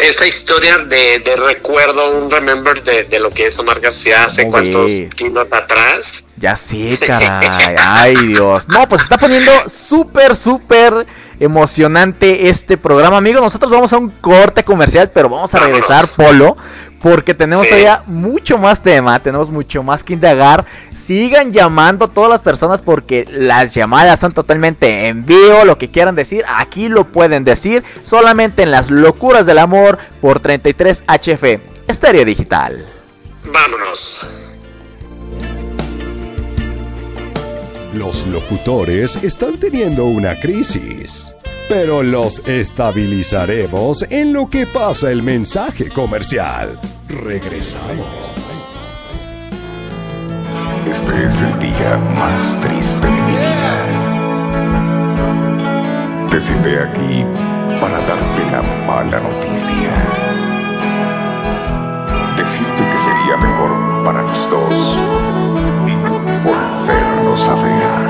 esa historia de, de recuerdo, un remember de, de lo que es Omar García hace ¿Cómo cuántos ves? kilos atrás? Ya sé, caray. Ay, Dios. No, pues está poniendo súper, súper emocionante este programa, amigos. Nosotros vamos a un corte comercial, pero vamos a regresar, Polo, porque tenemos Sí. todavía mucho más tema, tenemos mucho más que indagar. Sigan llamando a todas las personas porque las llamadas son totalmente en vivo. Lo que quieran decir, aquí lo pueden decir. Solamente en las locuras del amor por 33 HF, Estéreo Digital. Vámonos. Los locutores están teniendo una crisis, pero los estabilizaremos en lo que pasa el mensaje comercial. Regresamos. Este es el día más triste de mi vida. Te senté aquí para darte la mala noticia. Decirte que sería mejor para los dos ver.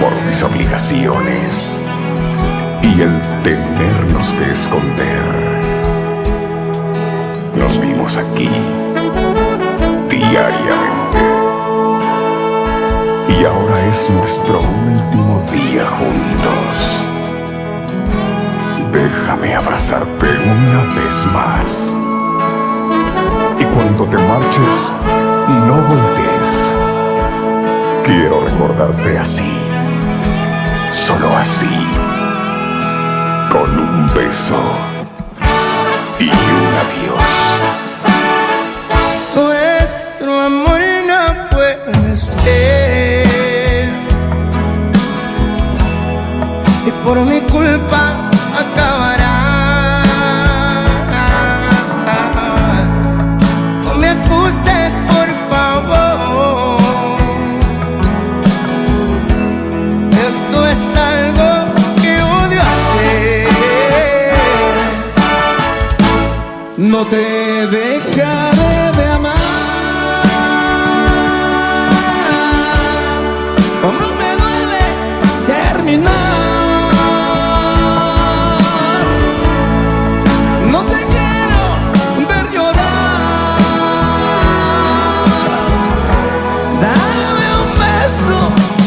Por mis obligaciones y el tenernos que esconder. Nos vimos aquí diariamente. Y ahora es nuestro último día juntos. Déjame abrazarte una vez más. Y cuando te marches, no voltees. Quiero recordarte así. Solo así. Con un beso. Y un adiós. Nuestro amor no puede ser no te dejaré de amar. ¿Cómo me duele terminar? No te quiero ver llorar. Dame un beso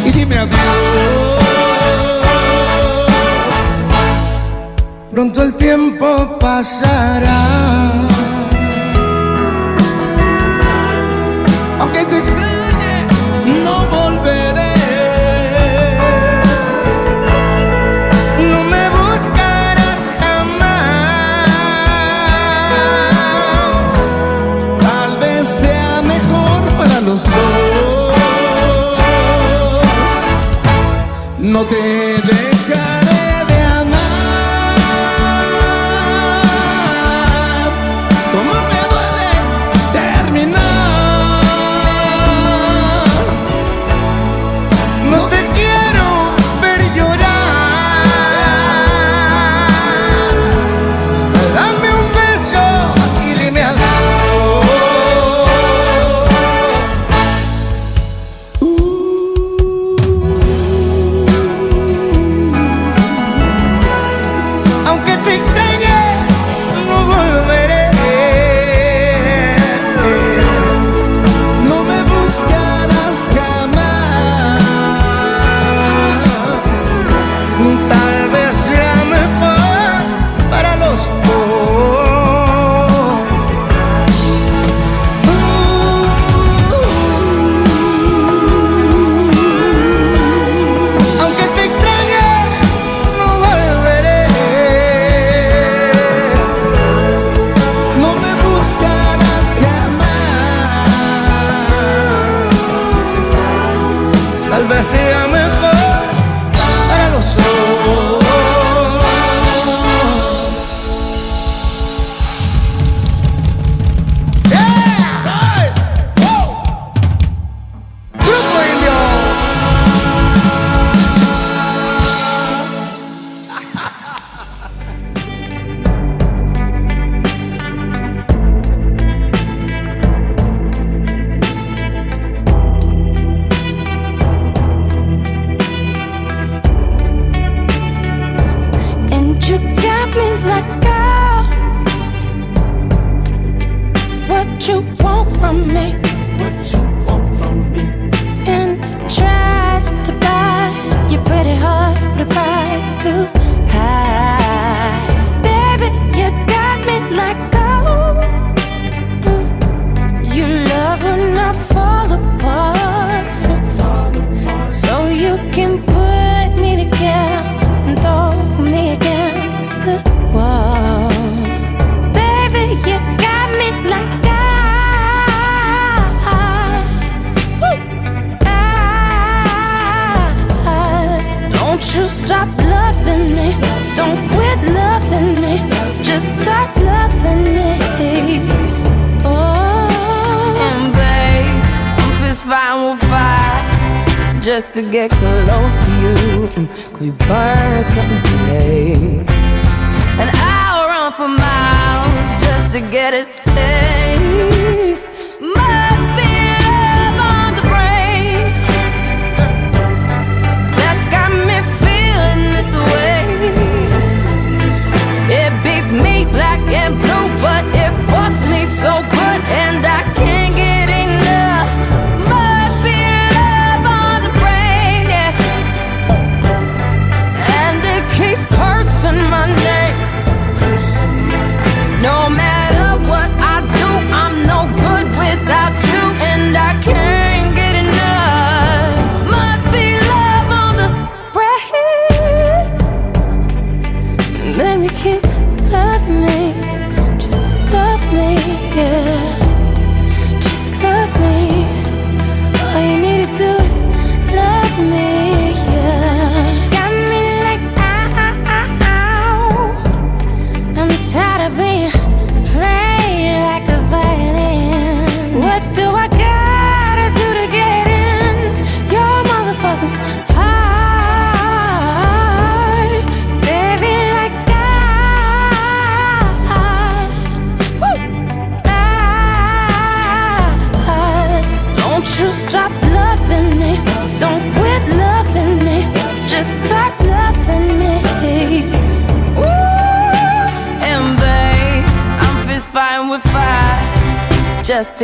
y dime adiós. pronto el tiempo pasará.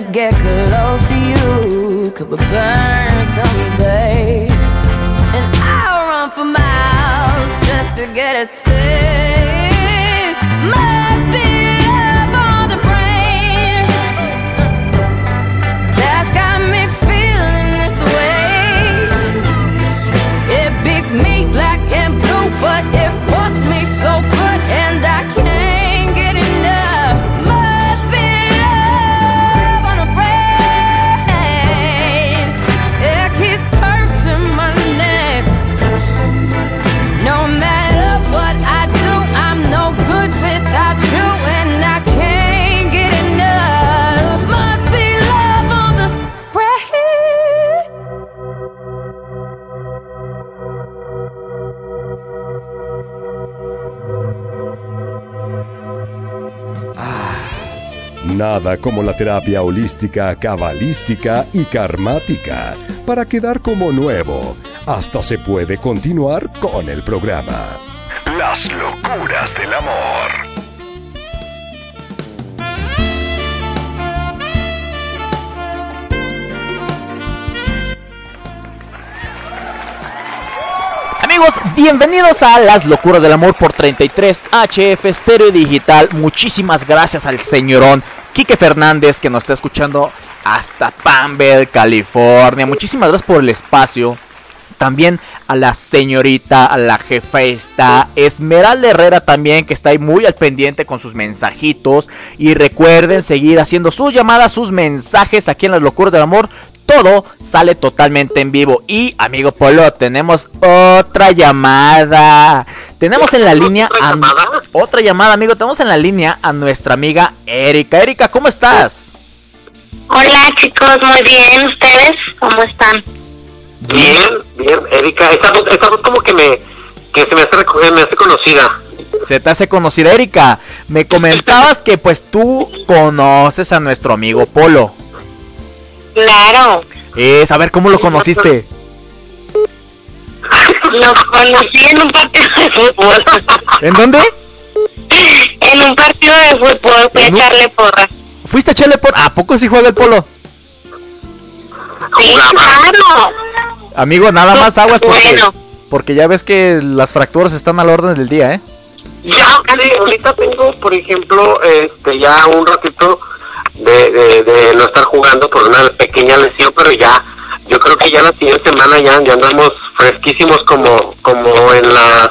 To get close to you. Could we burn Como la terapia holística, cabalística y karmática para quedar como nuevo. Hasta se puede continuar con el programa. Las locuras del amor. Amigos, bienvenidos a Las Locuras del Amor por 33 HF Estéreo Digital. Muchísimas gracias al señorón Quique Fernández que nos está escuchando hasta Pambell, California. Muchísimas gracias por el espacio. También a la señorita, a la jefa esta, Esmeralda Herrera también, que está ahí muy al pendiente con sus mensajitos. Y recuerden seguir haciendo sus llamadas, sus mensajes aquí en Las Locuras del Amor. Todo sale totalmente en vivo. Y, amigo Polo, tenemos otra llamada. Tenemos en la línea a... Otra llamada, amigo. Tenemos en la línea a nuestra amiga Erika. Erika, ¿cómo estás? Hola chicos, muy bien. ¿Ustedes cómo están? Bien, bien, Erika, esa voz, esa voz como que me, que se me hace, me hace conocida. Se te hace conocida, Erika. Me comentabas que pues tú conoces a nuestro amigo Polo. Claro, Es, a ver, ¿cómo lo conociste? lo conocí en un partido de fútbol. ¿En dónde? en un partido de fútbol fui a echarle porra. ¿Fuiste a echarle por... ¿A poco sí juega el Polo? Sí, claro. Amigo, nada más aguas porque... Bueno. Porque ya ves que las fracturas están a la orden del día, ¿eh? Ya, ahorita tengo, por ejemplo, este, ya un ratito de, de, de no estar jugando por una pequeña lesión, pero ya, yo creo que ya la siguiente semana ya, ya andamos fresquísimos como, como en las,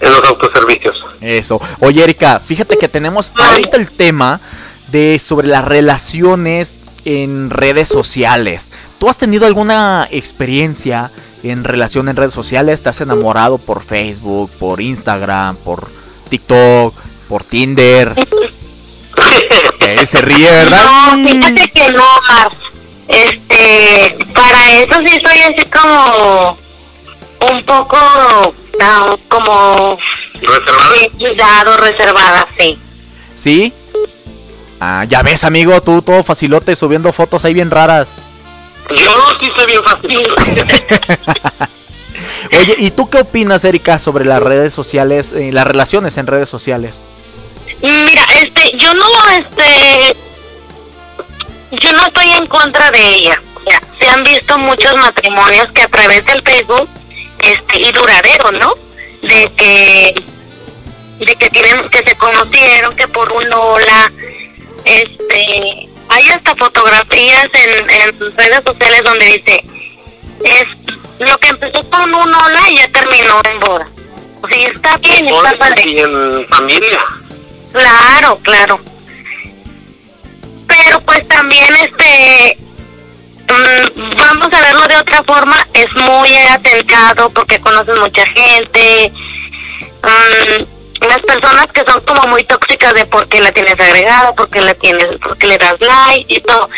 en los autoservicios. Eso. Oye, Erika, fíjate que tenemos ahorita el tema de sobre las relaciones en redes sociales. ¿Tú has tenido alguna experiencia en relación en redes sociales? ¿Te has enamorado por Facebook, por Instagram, por TikTok, por Tinder? Se ríe, ¿verdad? No, fíjate que no, Mar. Este, para eso sí soy así como un poco ah, como sí, cuidado, reservada, sí. ¿Sí? Ah, ya ves, amigo, tú todo facilote subiendo fotos ahí bien raras. Yo sí soy bien fácil. Oye, ¿y tú qué opinas, Erika, sobre las redes sociales, eh, las relaciones en redes sociales? Mira, este, yo no, este, yo no estoy en contra de ella. Mira, se han visto muchos matrimonios que a través del Facebook, este, y duradero, ¿no? De que, de que tienen, que se conocieron, que por un hola, este, hay hasta fotografías en, en redes sociales donde dice, es lo que empezó con un hola y ya terminó en boda. O sea, está bien, está padre. Y en familia. Claro, claro. Pero pues también este mm, vamos a verlo de otra forma, es muy atentado porque conoces mucha gente. Mm, las personas que son como muy tóxicas de por qué la tienes agregada, por qué la tienes, por qué le das like y todo.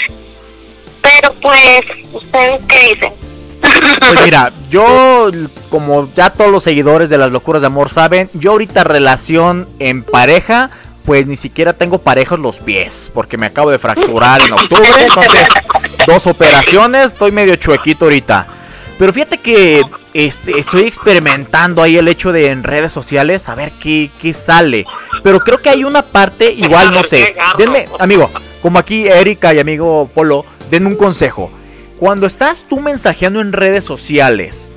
Pero pues, ¿ustedes qué dicen? Pues mira, yo, como ya todos los seguidores de las locuras de amor saben, yo ahorita relación en pareja, pues ni siquiera tengo parejos los pies, porque me acabo de fracturar en octubre, entonces dos operaciones, estoy medio chuequito ahorita. Pero fíjate que este, estoy experimentando ahí el hecho de en redes sociales a ver qué, qué sale. Pero creo que hay una parte, igual no sé. Denme, amigo, como aquí Erika y amigo Polo, den un consejo. Cuando estás tú mensajeando en redes sociales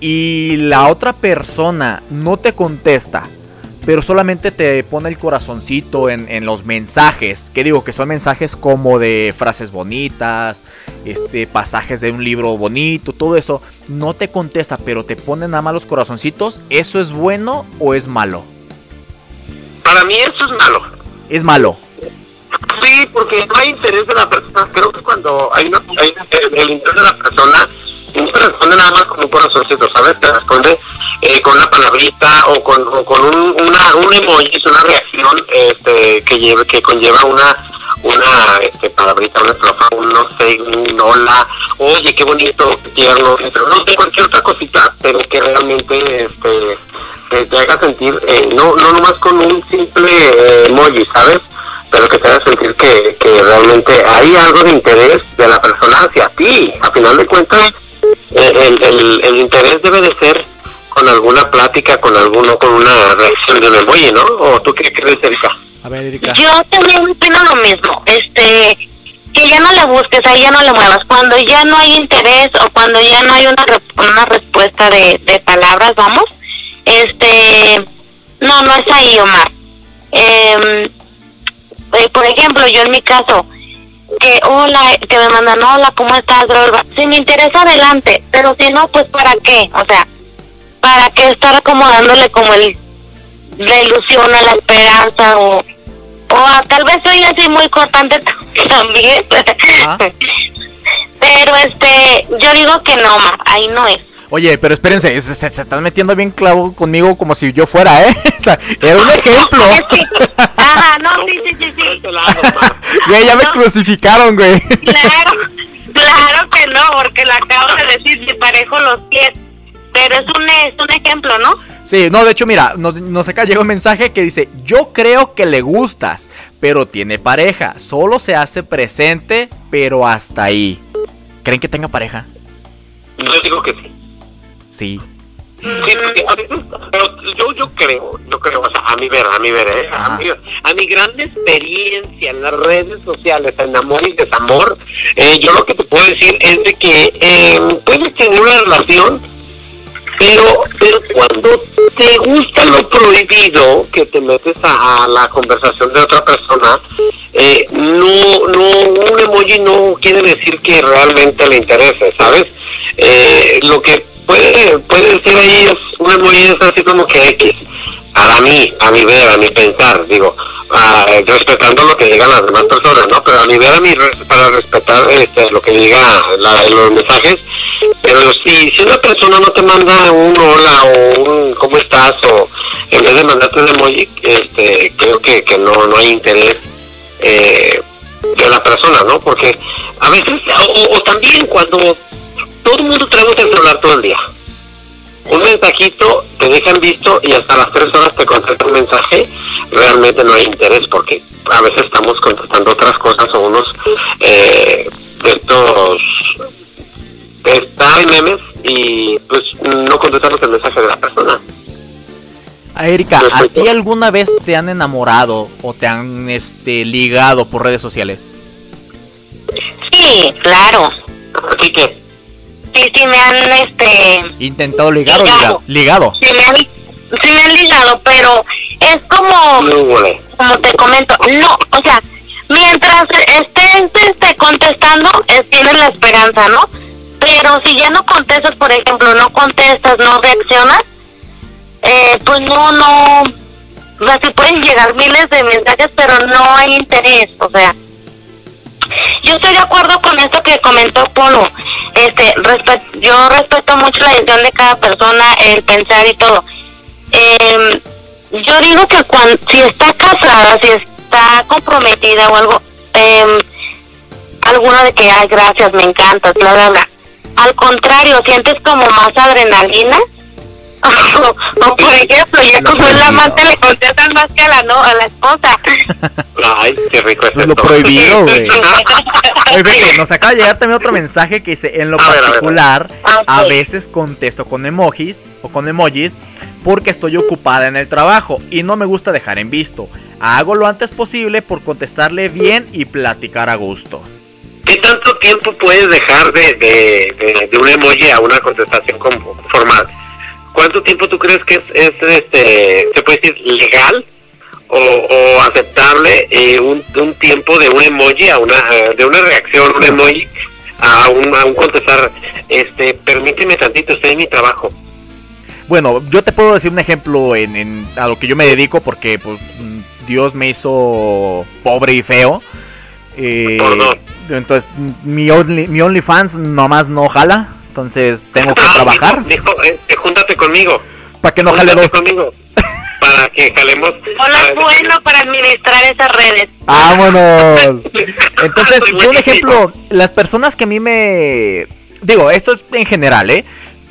y la otra persona no te contesta, pero solamente te pone el corazoncito en, en los mensajes, que digo que son mensajes como de frases bonitas, este pasajes de un libro bonito, todo eso, no te contesta, pero te pone nada más los corazoncitos, ¿eso es bueno o es malo? Para mí eso es malo. Es malo. Sí, porque no hay interés de la persona. Creo que cuando hay, una, hay el, el interés de la persona, no te responde nada más con un corazoncito, ¿sabes? Te responde eh, con una palabrita o con, o con un, una, un emoji, una reacción este, que, lleve, que conlleva una una este, palabrita, una estrofa, un no sé, un hola, oye, qué bonito, tierno, pero no sé, cualquier otra cosita, pero que realmente este, te, te haga sentir, eh, no, no nomás con un simple eh, emoji, ¿sabes? pero que te haga sentir que, que realmente hay algo de interés de la persona hacia ti. A final de cuentas, el, el, el interés debe de ser con alguna plática, con alguno, con una reacción de un emoji, ¿no? ¿O tú qué crees, Erika? A ver, Erika. Yo también opino lo mismo. Este, que ya no le busques, ahí ya no le muevas. Cuando ya no hay interés o cuando ya no hay una, re- una respuesta de, de palabras, vamos, este, no, no es ahí, Omar. Em, eh, por ejemplo, yo en mi caso, que hola, que me mandan hola, ¿cómo estás? Bla. Si me interesa, adelante, pero si no, pues ¿para qué? O sea, ¿para qué estar como dándole como el, la ilusión a la esperanza o, o a- tal vez soy así muy cortante también? pero este, yo digo que no, Omar, ahí no es. Oye, pero espérense, se, se- se están metiendo bien clavo conmigo como si yo fuera, ¿eh? Era un ejemplo. Ajá, no, sí, sí, sí, sí. Güey, ya me crucificaron, güey. Claro, claro que no, porque lo acabo de decir, si parejo los pies. Pero es un, es un ejemplo, ¿no? Sí, no, de hecho, mira, nos, nos acá llega un mensaje que dice, yo creo que le gustas, pero tiene pareja, solo se hace presente, pero hasta ahí. ¿Creen que tenga pareja? Yo digo que sí. Sí. Sí, porque a veces, pero yo, yo creo, yo creo, o sea, a mi ver, a mi ver, ¿eh? a, mi, a mi gran experiencia en las redes sociales, en amor y desamor, eh, yo lo que te puedo decir es de que eh, puedes tener una relación, pero, pero cuando te gusta lo prohibido, que te metes a, a la conversación de otra persona, eh, no, no, un emoji no quiere decir que realmente le interese, ¿sabes? Eh, lo que puede, puede ser ahí es un emoji es así como que X, a mí, a mi ver, a mi pensar, digo, ah, respetando lo que digan las demás personas, ¿no? Pero a mi ver, a mi, para respetar este, lo que diga la- los mensajes, pero si, si una persona no te manda un hola o un cómo estás o en vez de mandarte un emoji, este, creo que, que no, no hay interés eh, de la persona, ¿no? Porque a veces, o también cuando todo el mundo trae un celular todo el día, un mensajito te dejan visto y hasta las tres horas te contesta un mensaje, realmente no hay interés porque a veces estamos contestando otras cosas o unos eh, de estos está en memes y pues no contestamos el mensaje de la persona. Ah, Erika, ¿a ti alguna vez te han enamorado o te han este ligado por redes sociales? Sí, claro. ¿Así que? Sí, sí, me han, este, ¿Intentado ligar o ligado? Ligado. sí me han, sí me han ligado, pero es como, como te comento, no, o sea, mientras estés este, contestando, eh, tienes la esperanza, ¿no? Pero si ya no contestas, por ejemplo, no contestas, no reaccionas, eh, pues no, no, o sea, sí pueden llegar miles de mensajes, pero no hay interés, o sea, yo estoy de acuerdo con esto que comentó Polo. Este, respe- yo respeto mucho la decisión de cada persona, el pensar y todo. Eh, yo digo que cuando, si está casada, si está comprometida o algo, eh, alguno de que, ay, gracias, me encantas, bla, bla, bla. Al contrario, sientes como más adrenalina o por ejemplo, ya como el amante le contestan más que a la, no, a la esposa. Ay, qué rico es Es lo prohibido, güey. Oye, fíjate, nos acaba de llegar también otro mensaje que dice, en lo A ver, a ver, particular, a ver. a veces contesto con emojis o con emojis porque estoy ocupada en el trabajo y no me gusta dejar en visto. Hago lo antes posible por contestarle bien y platicar a gusto. ¿Qué tanto tiempo puedes dejar de, de, de, de un emoji a una contestación como formal? ¿Cuánto tiempo tú crees que es, es, este, se puede decir legal o, o aceptable eh, un, un tiempo de un emoji a una eh, de una reacción, un emoji a un, a un contestar? Este, permíteme tantito, estoy en mi trabajo. Bueno, yo te puedo decir un ejemplo en, en- a lo que yo me dedico porque pues Dios me hizo pobre y feo. Eh, entonces mi, only, mi OnlyFans nomás no jala. Entonces tengo que trabajar. Dijo, eh, eh, júntate conmigo. Para que no jale dos. conmigo. Para que jalemos. Hola, es bueno para administrar esas redes. ¡Vámonos! Entonces, yo un ejemplo, las personas que a mí me... Digo, esto es en general, ¿eh?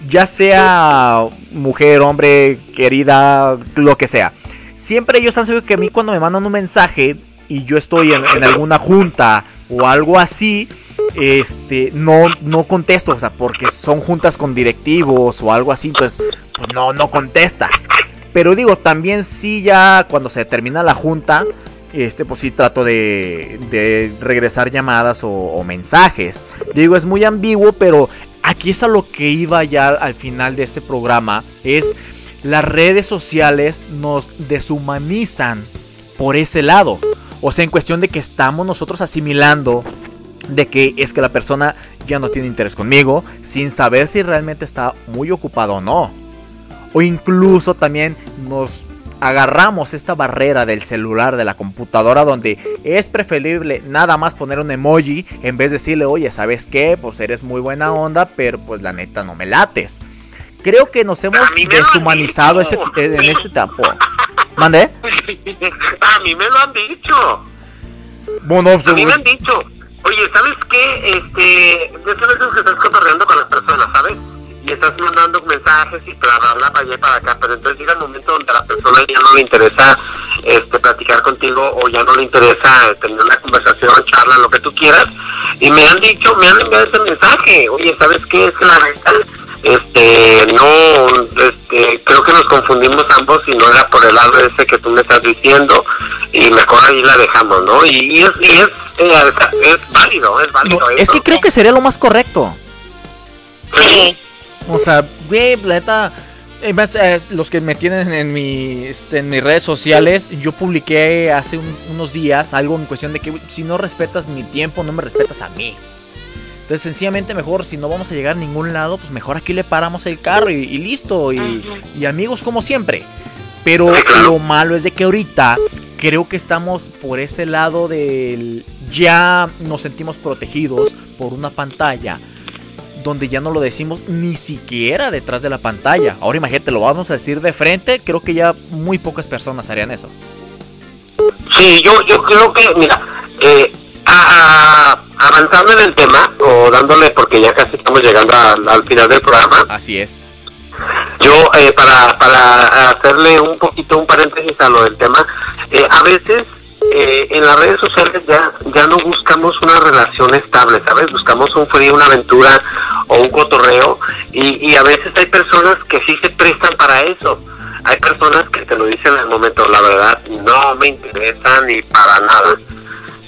Ya sea mujer, hombre, querida, lo que sea. Siempre ellos han sabido que a mí cuando me mandan un mensaje y yo estoy en, en alguna junta o algo así, este, no, no contesto, o sea, porque son juntas con directivos o algo así, entonces, pues no, no contestas. Pero digo, también sí ya cuando se termina la junta, este, pues sí trato de, de regresar llamadas o, o mensajes. Digo, es muy ambiguo, pero aquí es a lo que iba ya al final de este programa. Es las redes sociales nos deshumanizan por ese lado. O sea, en cuestión de que estamos nosotros asimilando de que es que la persona ya no tiene interés conmigo, sin saber si realmente está muy ocupado o no. O incluso también nos agarramos esta barrera del celular, de la computadora, donde es preferible nada más poner un emoji en vez de decirle, oye, ¿sabes qué? Pues eres muy buena onda, pero pues la neta no me lates. Creo que nos hemos deshumanizado ese, en ese tiempo. ¿Mande? A mí me lo han dicho. Bueno, pues, A mí me han dicho, oye, ¿sabes qué? Este, veces que estás cotorreando con las personas, ¿sabes? Y estás mandando mensajes y bla, bla, bla, para allá y para acá, pero entonces llega el momento donde a la persona ya no le interesa este, platicar contigo o ya no le interesa tener una conversación, charla, lo que tú quieras. Y me han dicho, me han enviado ese mensaje, oye, ¿sabes qué? Es la neta, este, no, este, creo que nos confundimos ambos y no era por el lado ese que tú me estás diciendo y mejor ahí la dejamos, ¿no? Y, y es, y es, eh, es válido, es válido. No, es que creo que sería lo más correcto. O sea, güey, la neta. eh, los que me tienen en, mi, este, en mis redes sociales, yo publiqué hace un- unos días algo en cuestión de que si no respetas mi tiempo, no me respetas a mí. Entonces, sencillamente, mejor si no vamos a llegar a ningún lado, pues mejor aquí le paramos el carro y, y listo. Y, y amigos como siempre. Pero lo malo es de que ahorita creo que estamos por ese lado del... Ya nos sentimos protegidos por una pantalla donde ya no lo decimos ni siquiera detrás de la pantalla. Ahora imagínate, lo vamos a decir de frente, creo que ya muy pocas personas harían eso. Sí, yo, yo creo que, mira, eh, a- a- avanzando en el tema, o dándole, porque ya casi estamos llegando al, al final del programa, Así es. yo, eh, para, para hacerle un poquito un paréntesis a lo del tema, eh, a veces eh, en las redes sociales ya, ya no buscamos una relación estable, ¿sabes? Buscamos un frío, una aventura o un cotorreo, y, y a veces hay personas que sí se prestan para eso. Hay personas que te lo dicen en el momento, la verdad, no me interesa ni para nada.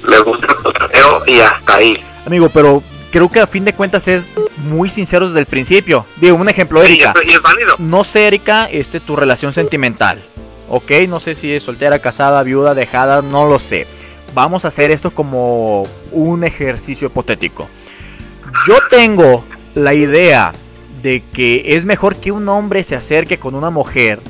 Me gusta el cotorreo y hasta ahí. Amigo, pero creo que a fin de cuentas es muy sincero desde el principio. Digo, un ejemplo, Erika. Y es válido. No sé, Erika, este, tu relación sentimental. Ok, no sé si es soltera, casada, viuda, dejada, no lo sé. Vamos a hacer esto como un ejercicio hipotético. Yo tengo la idea de que es mejor que un hombre se acerque con una mujer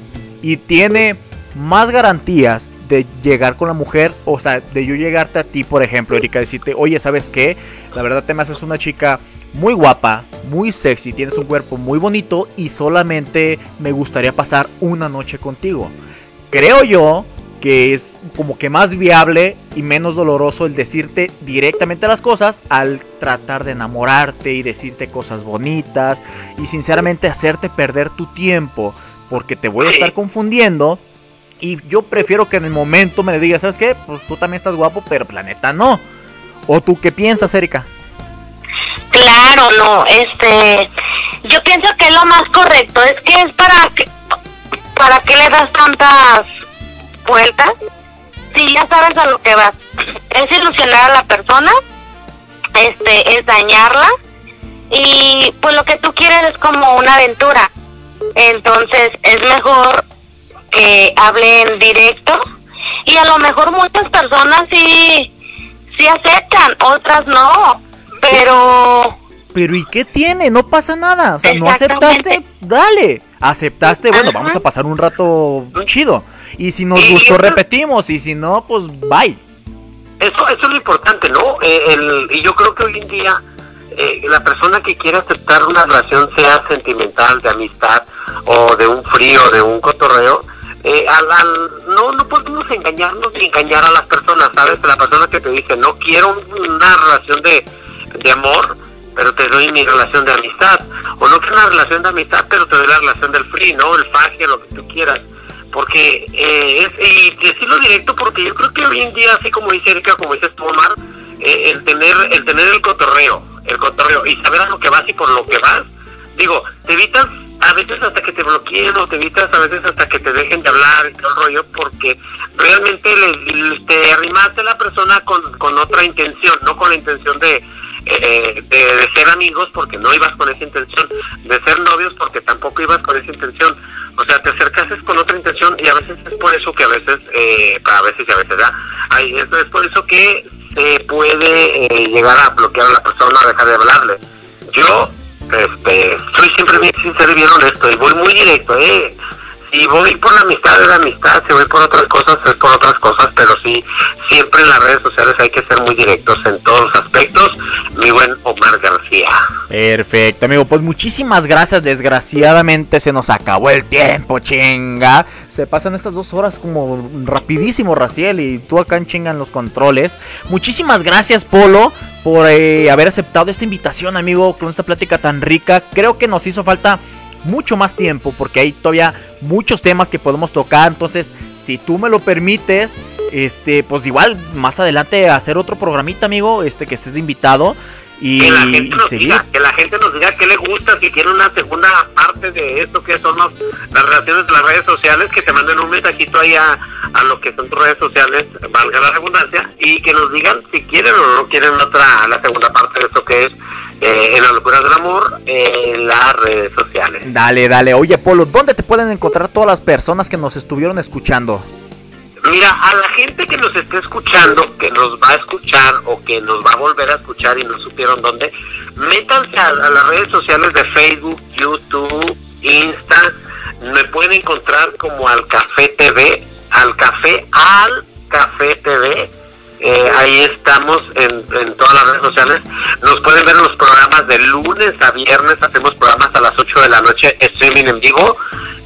y tiene más garantías de llegar con la mujer, o sea, de yo llegarte a ti, por ejemplo, Erika, decirte, oye, ¿sabes qué? La verdad te me haces una chica muy guapa, muy sexy, tienes un cuerpo muy bonito y solamente me gustaría pasar una noche contigo. Creo yo que es como que más viable y menos doloroso el decirte directamente las cosas al tratar de enamorarte y decirte cosas bonitas y sinceramente hacerte perder tu tiempo porque te voy a estar confundiendo. Y yo prefiero que en el momento me digas, ¿sabes qué? Pues tú también estás guapo, pero planeta no. ¿O tú qué piensas, Erika? Claro, no, este, yo pienso que lo más correcto es que es para que, para qué le das tantas vueltas, si ya sabes a lo que vas, es ilusionar a la persona, este, es dañarla, y pues lo que tú quieres es como una aventura, entonces es mejor que hablen directo, y a lo mejor muchas personas sí, sí aceptan, otras no, pero Pero ¿y qué tiene? No pasa nada. O sea, no aceptaste, dale. Aceptaste, bueno, vamos a pasar un rato chido. Y si nos gustó, repetimos. Y si no, pues bye. Eso, eso es lo importante, ¿no? Eh, el, y yo creo que hoy en día eh, la persona que quiere aceptar una relación, sea sentimental, de amistad, o de un frío, de un cotorreo, eh, al, al- no, no podemos engañarnos ni engañar a las personas, ¿sabes? La persona que te dice, no quiero una relación de, de amor, pero te doy mi relación de amistad. O no quiero una relación de amistad, pero te doy la relación del free, ¿no? El faje, lo que tú quieras. Porque, eh, es, y decirlo directo, porque yo creo que hoy en día, así como dice Erika, como dices tú, Omar, eh, el tener el tener el cotorreo, el cotorreo, y saber a lo que vas y por lo que vas, digo, te evitas a veces hasta que te bloqueen o te evitas a veces hasta que te dejen de hablar y todo el rollo porque realmente le- te arrimaste a la persona con, con otra intención, no con la intención de, eh, de, ser amigos porque no ibas con esa intención, de ser novios porque tampoco ibas con esa intención. O sea, te acercaste con otra intención y a veces es por eso que a veces, eh, a veces y a veces. Ay, es, es por eso que se puede eh, llegar a bloquear a la persona, a dejar de hablarle. Yo, este, soy siempre bien sincero y bien honesto y voy muy directo, ¿eh? Si voy por la amistad de la amistad, si voy por otras cosas, es por otras cosas, pero sí, siempre en las redes sociales hay que ser muy directos en todos los aspectos. Mi buen Omar García. Perfecto, amigo. Pues muchísimas gracias. Desgraciadamente se nos acabó el tiempo, chinga. Se pasan estas dos horas como rapidísimo, Raciel. Y tú acá en chinga en los controles. Muchísimas gracias, Polo, por eh, haber aceptado esta invitación, amigo, con esta plática tan rica. Creo que nos hizo falta mucho más tiempo porque hay todavía muchos temas que podemos tocar. Entonces, si tú me lo permites, este, pues igual más adelante hacer otro programita, amigo, este que estés invitado y, Que la gente nos diga, que la gente nos diga qué le gusta, si quiere una segunda parte de esto que son los- las relaciones de las redes sociales, que te manden un mensajito ahí a, a lo que son tus redes sociales, valga la redundancia, y que nos digan si quieren o no quieren otra, la segunda parte de esto que es eh, en la locura del amor en las redes sociales. Dale, dale. Oye, Polo, ¿dónde te pueden encontrar todas las personas que nos estuvieron escuchando? Mira, a la gente que nos esté escuchando, que nos va a escuchar o que nos va a volver a escuchar y no supieron dónde, métanse a, a las redes sociales de Facebook, YouTube, Insta. Me pueden encontrar como al Café TV, al Café, al Café TV. Eh, ahí estamos en, en todas las redes sociales. Nos pueden ver los programas de lunes a viernes. Hacemos programas a las 8 de la noche, streaming en vivo.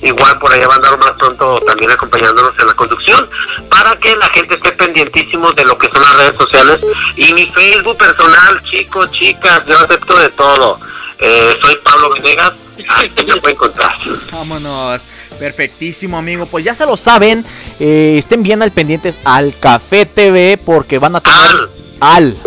Igual por allá van a andar más pronto también acompañándonos en la conducción para que la gente esté pendientísimo de lo que son las redes sociales y mi Facebook personal, chicos, chicas, yo acepto de todo. Eh, soy Pablo Venegas, ahí me puede encontrar. Vámonos. Perfectísimo, amigo. Pues ya se lo saben. eh, estén bien al pendientes al Café TV porque van a tener al.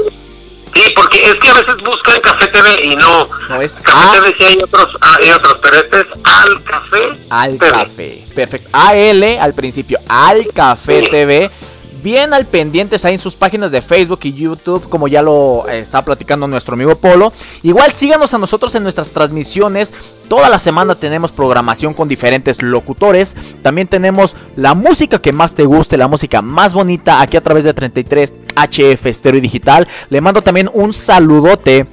Sí, porque es que a veces buscan Café TV y no. No es Café TV sí hay otros, hay otros, pero este es al Café Al TV. Café. Perfecto. AL al principio. Al Café TV. Bien al pendientes ahí en sus páginas de Facebook y YouTube, como ya lo eh, está platicando nuestro amigo Polo. Igual síganos a nosotros en nuestras transmisiones. Toda la semana tenemos programación con diferentes locutores. También tenemos la música que más te guste, la música más bonita aquí a través de 33 HF Estéreo Digital. Le mando también un saludote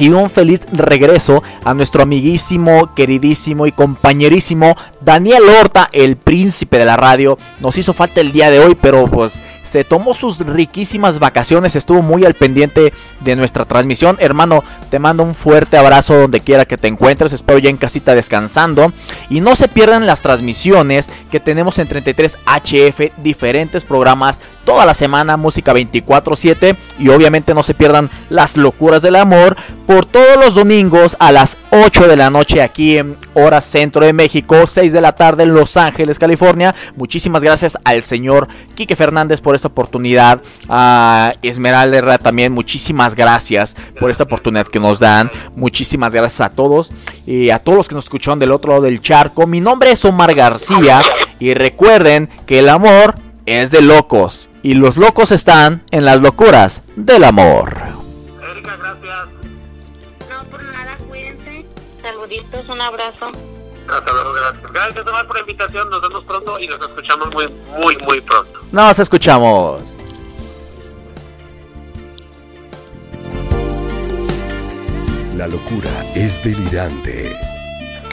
y un feliz regreso a nuestro amiguísimo, queridísimo y compañerísimo Daniel Horta, el príncipe de la radio. Nos hizo falta el día de hoy, pero pues se tomó sus riquísimas vacaciones, estuvo muy al pendiente de nuestra transmisión. Hermano, te mando un fuerte abrazo donde quiera que te encuentres, espero ya en casita descansando. Y no se pierdan las transmisiones que tenemos en 33 HF, diferentes programas toda la semana, música 24/7 y obviamente no se pierdan las locuras del amor por todos los domingos a las 8 de la noche aquí en hora centro de México, 6 de la tarde en Los Ángeles, California. Muchísimas gracias al señor Quique Fernández por esta oportunidad, a Esmeralda Herrera también, muchísimas gracias por esta oportunidad que nos dan. Muchísimas gracias a todos y a todos los que nos escucharon del otro lado del charco. Mi nombre es Omar García y recuerden que el amor es de locos y los locos están en las locuras del amor. Erika, gracias. No, por nada, cuídense. Saluditos, un abrazo. Hasta luego, gracias. Gracias, Omar, por la invitación. Nos vemos pronto y nos escuchamos muy, muy, muy pronto. Nos escuchamos. La locura es delirante.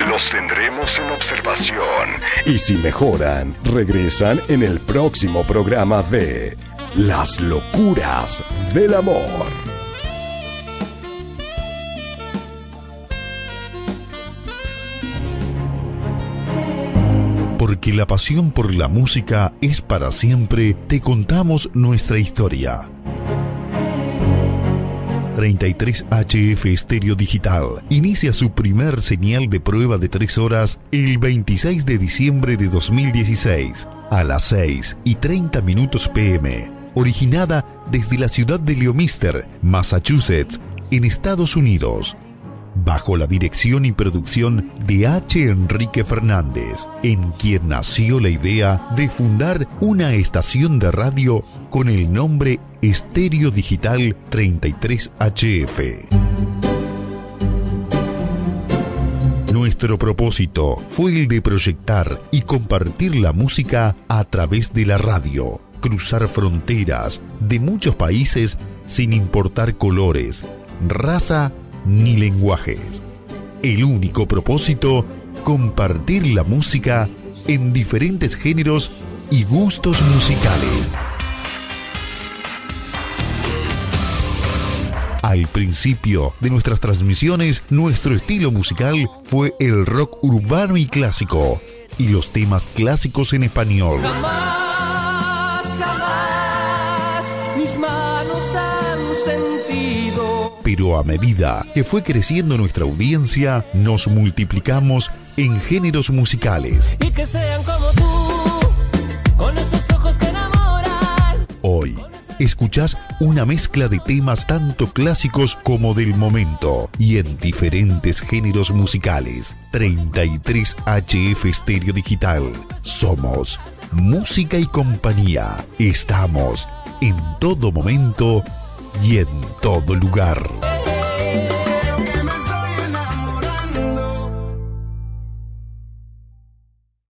Los tendremos en observación y si mejoran, regresan en el próximo programa de Las locuras del amor. Porque la pasión por la música es para siempre, te contamos nuestra historia. 33 HF Estéreo Digital inicia su primer señal de prueba de 3 horas el 26 de diciembre de 2016 a las 6 y 30 minutos pm, originada desde la ciudad de Leomister, Massachusetts, en Estados Unidos bajo la dirección y producción de H. Enrique Fernández, en quien nació la idea de fundar una estación de radio con el nombre Estéreo Digital 33HF. Nuestro propósito fue el de proyectar y compartir la música a través de la radio, cruzar fronteras de muchos países sin importar colores, raza ni lenguajes. El único propósito, compartir la música en diferentes géneros y gustos musicales. Al principio de nuestras transmisiones, nuestro estilo musical fue el rock urbano y clásico, y los temas clásicos en español. A medida que fue creciendo nuestra audiencia, nos multiplicamos en géneros musicales. Y que sean como tú, con esos ojos que enamoran. Hoy escuchás una mezcla de temas tanto clásicos como del momento y en diferentes géneros musicales. 33 HF Estéreo Digital. Somos música y compañía. Estamos en todo momento y en todo lugar.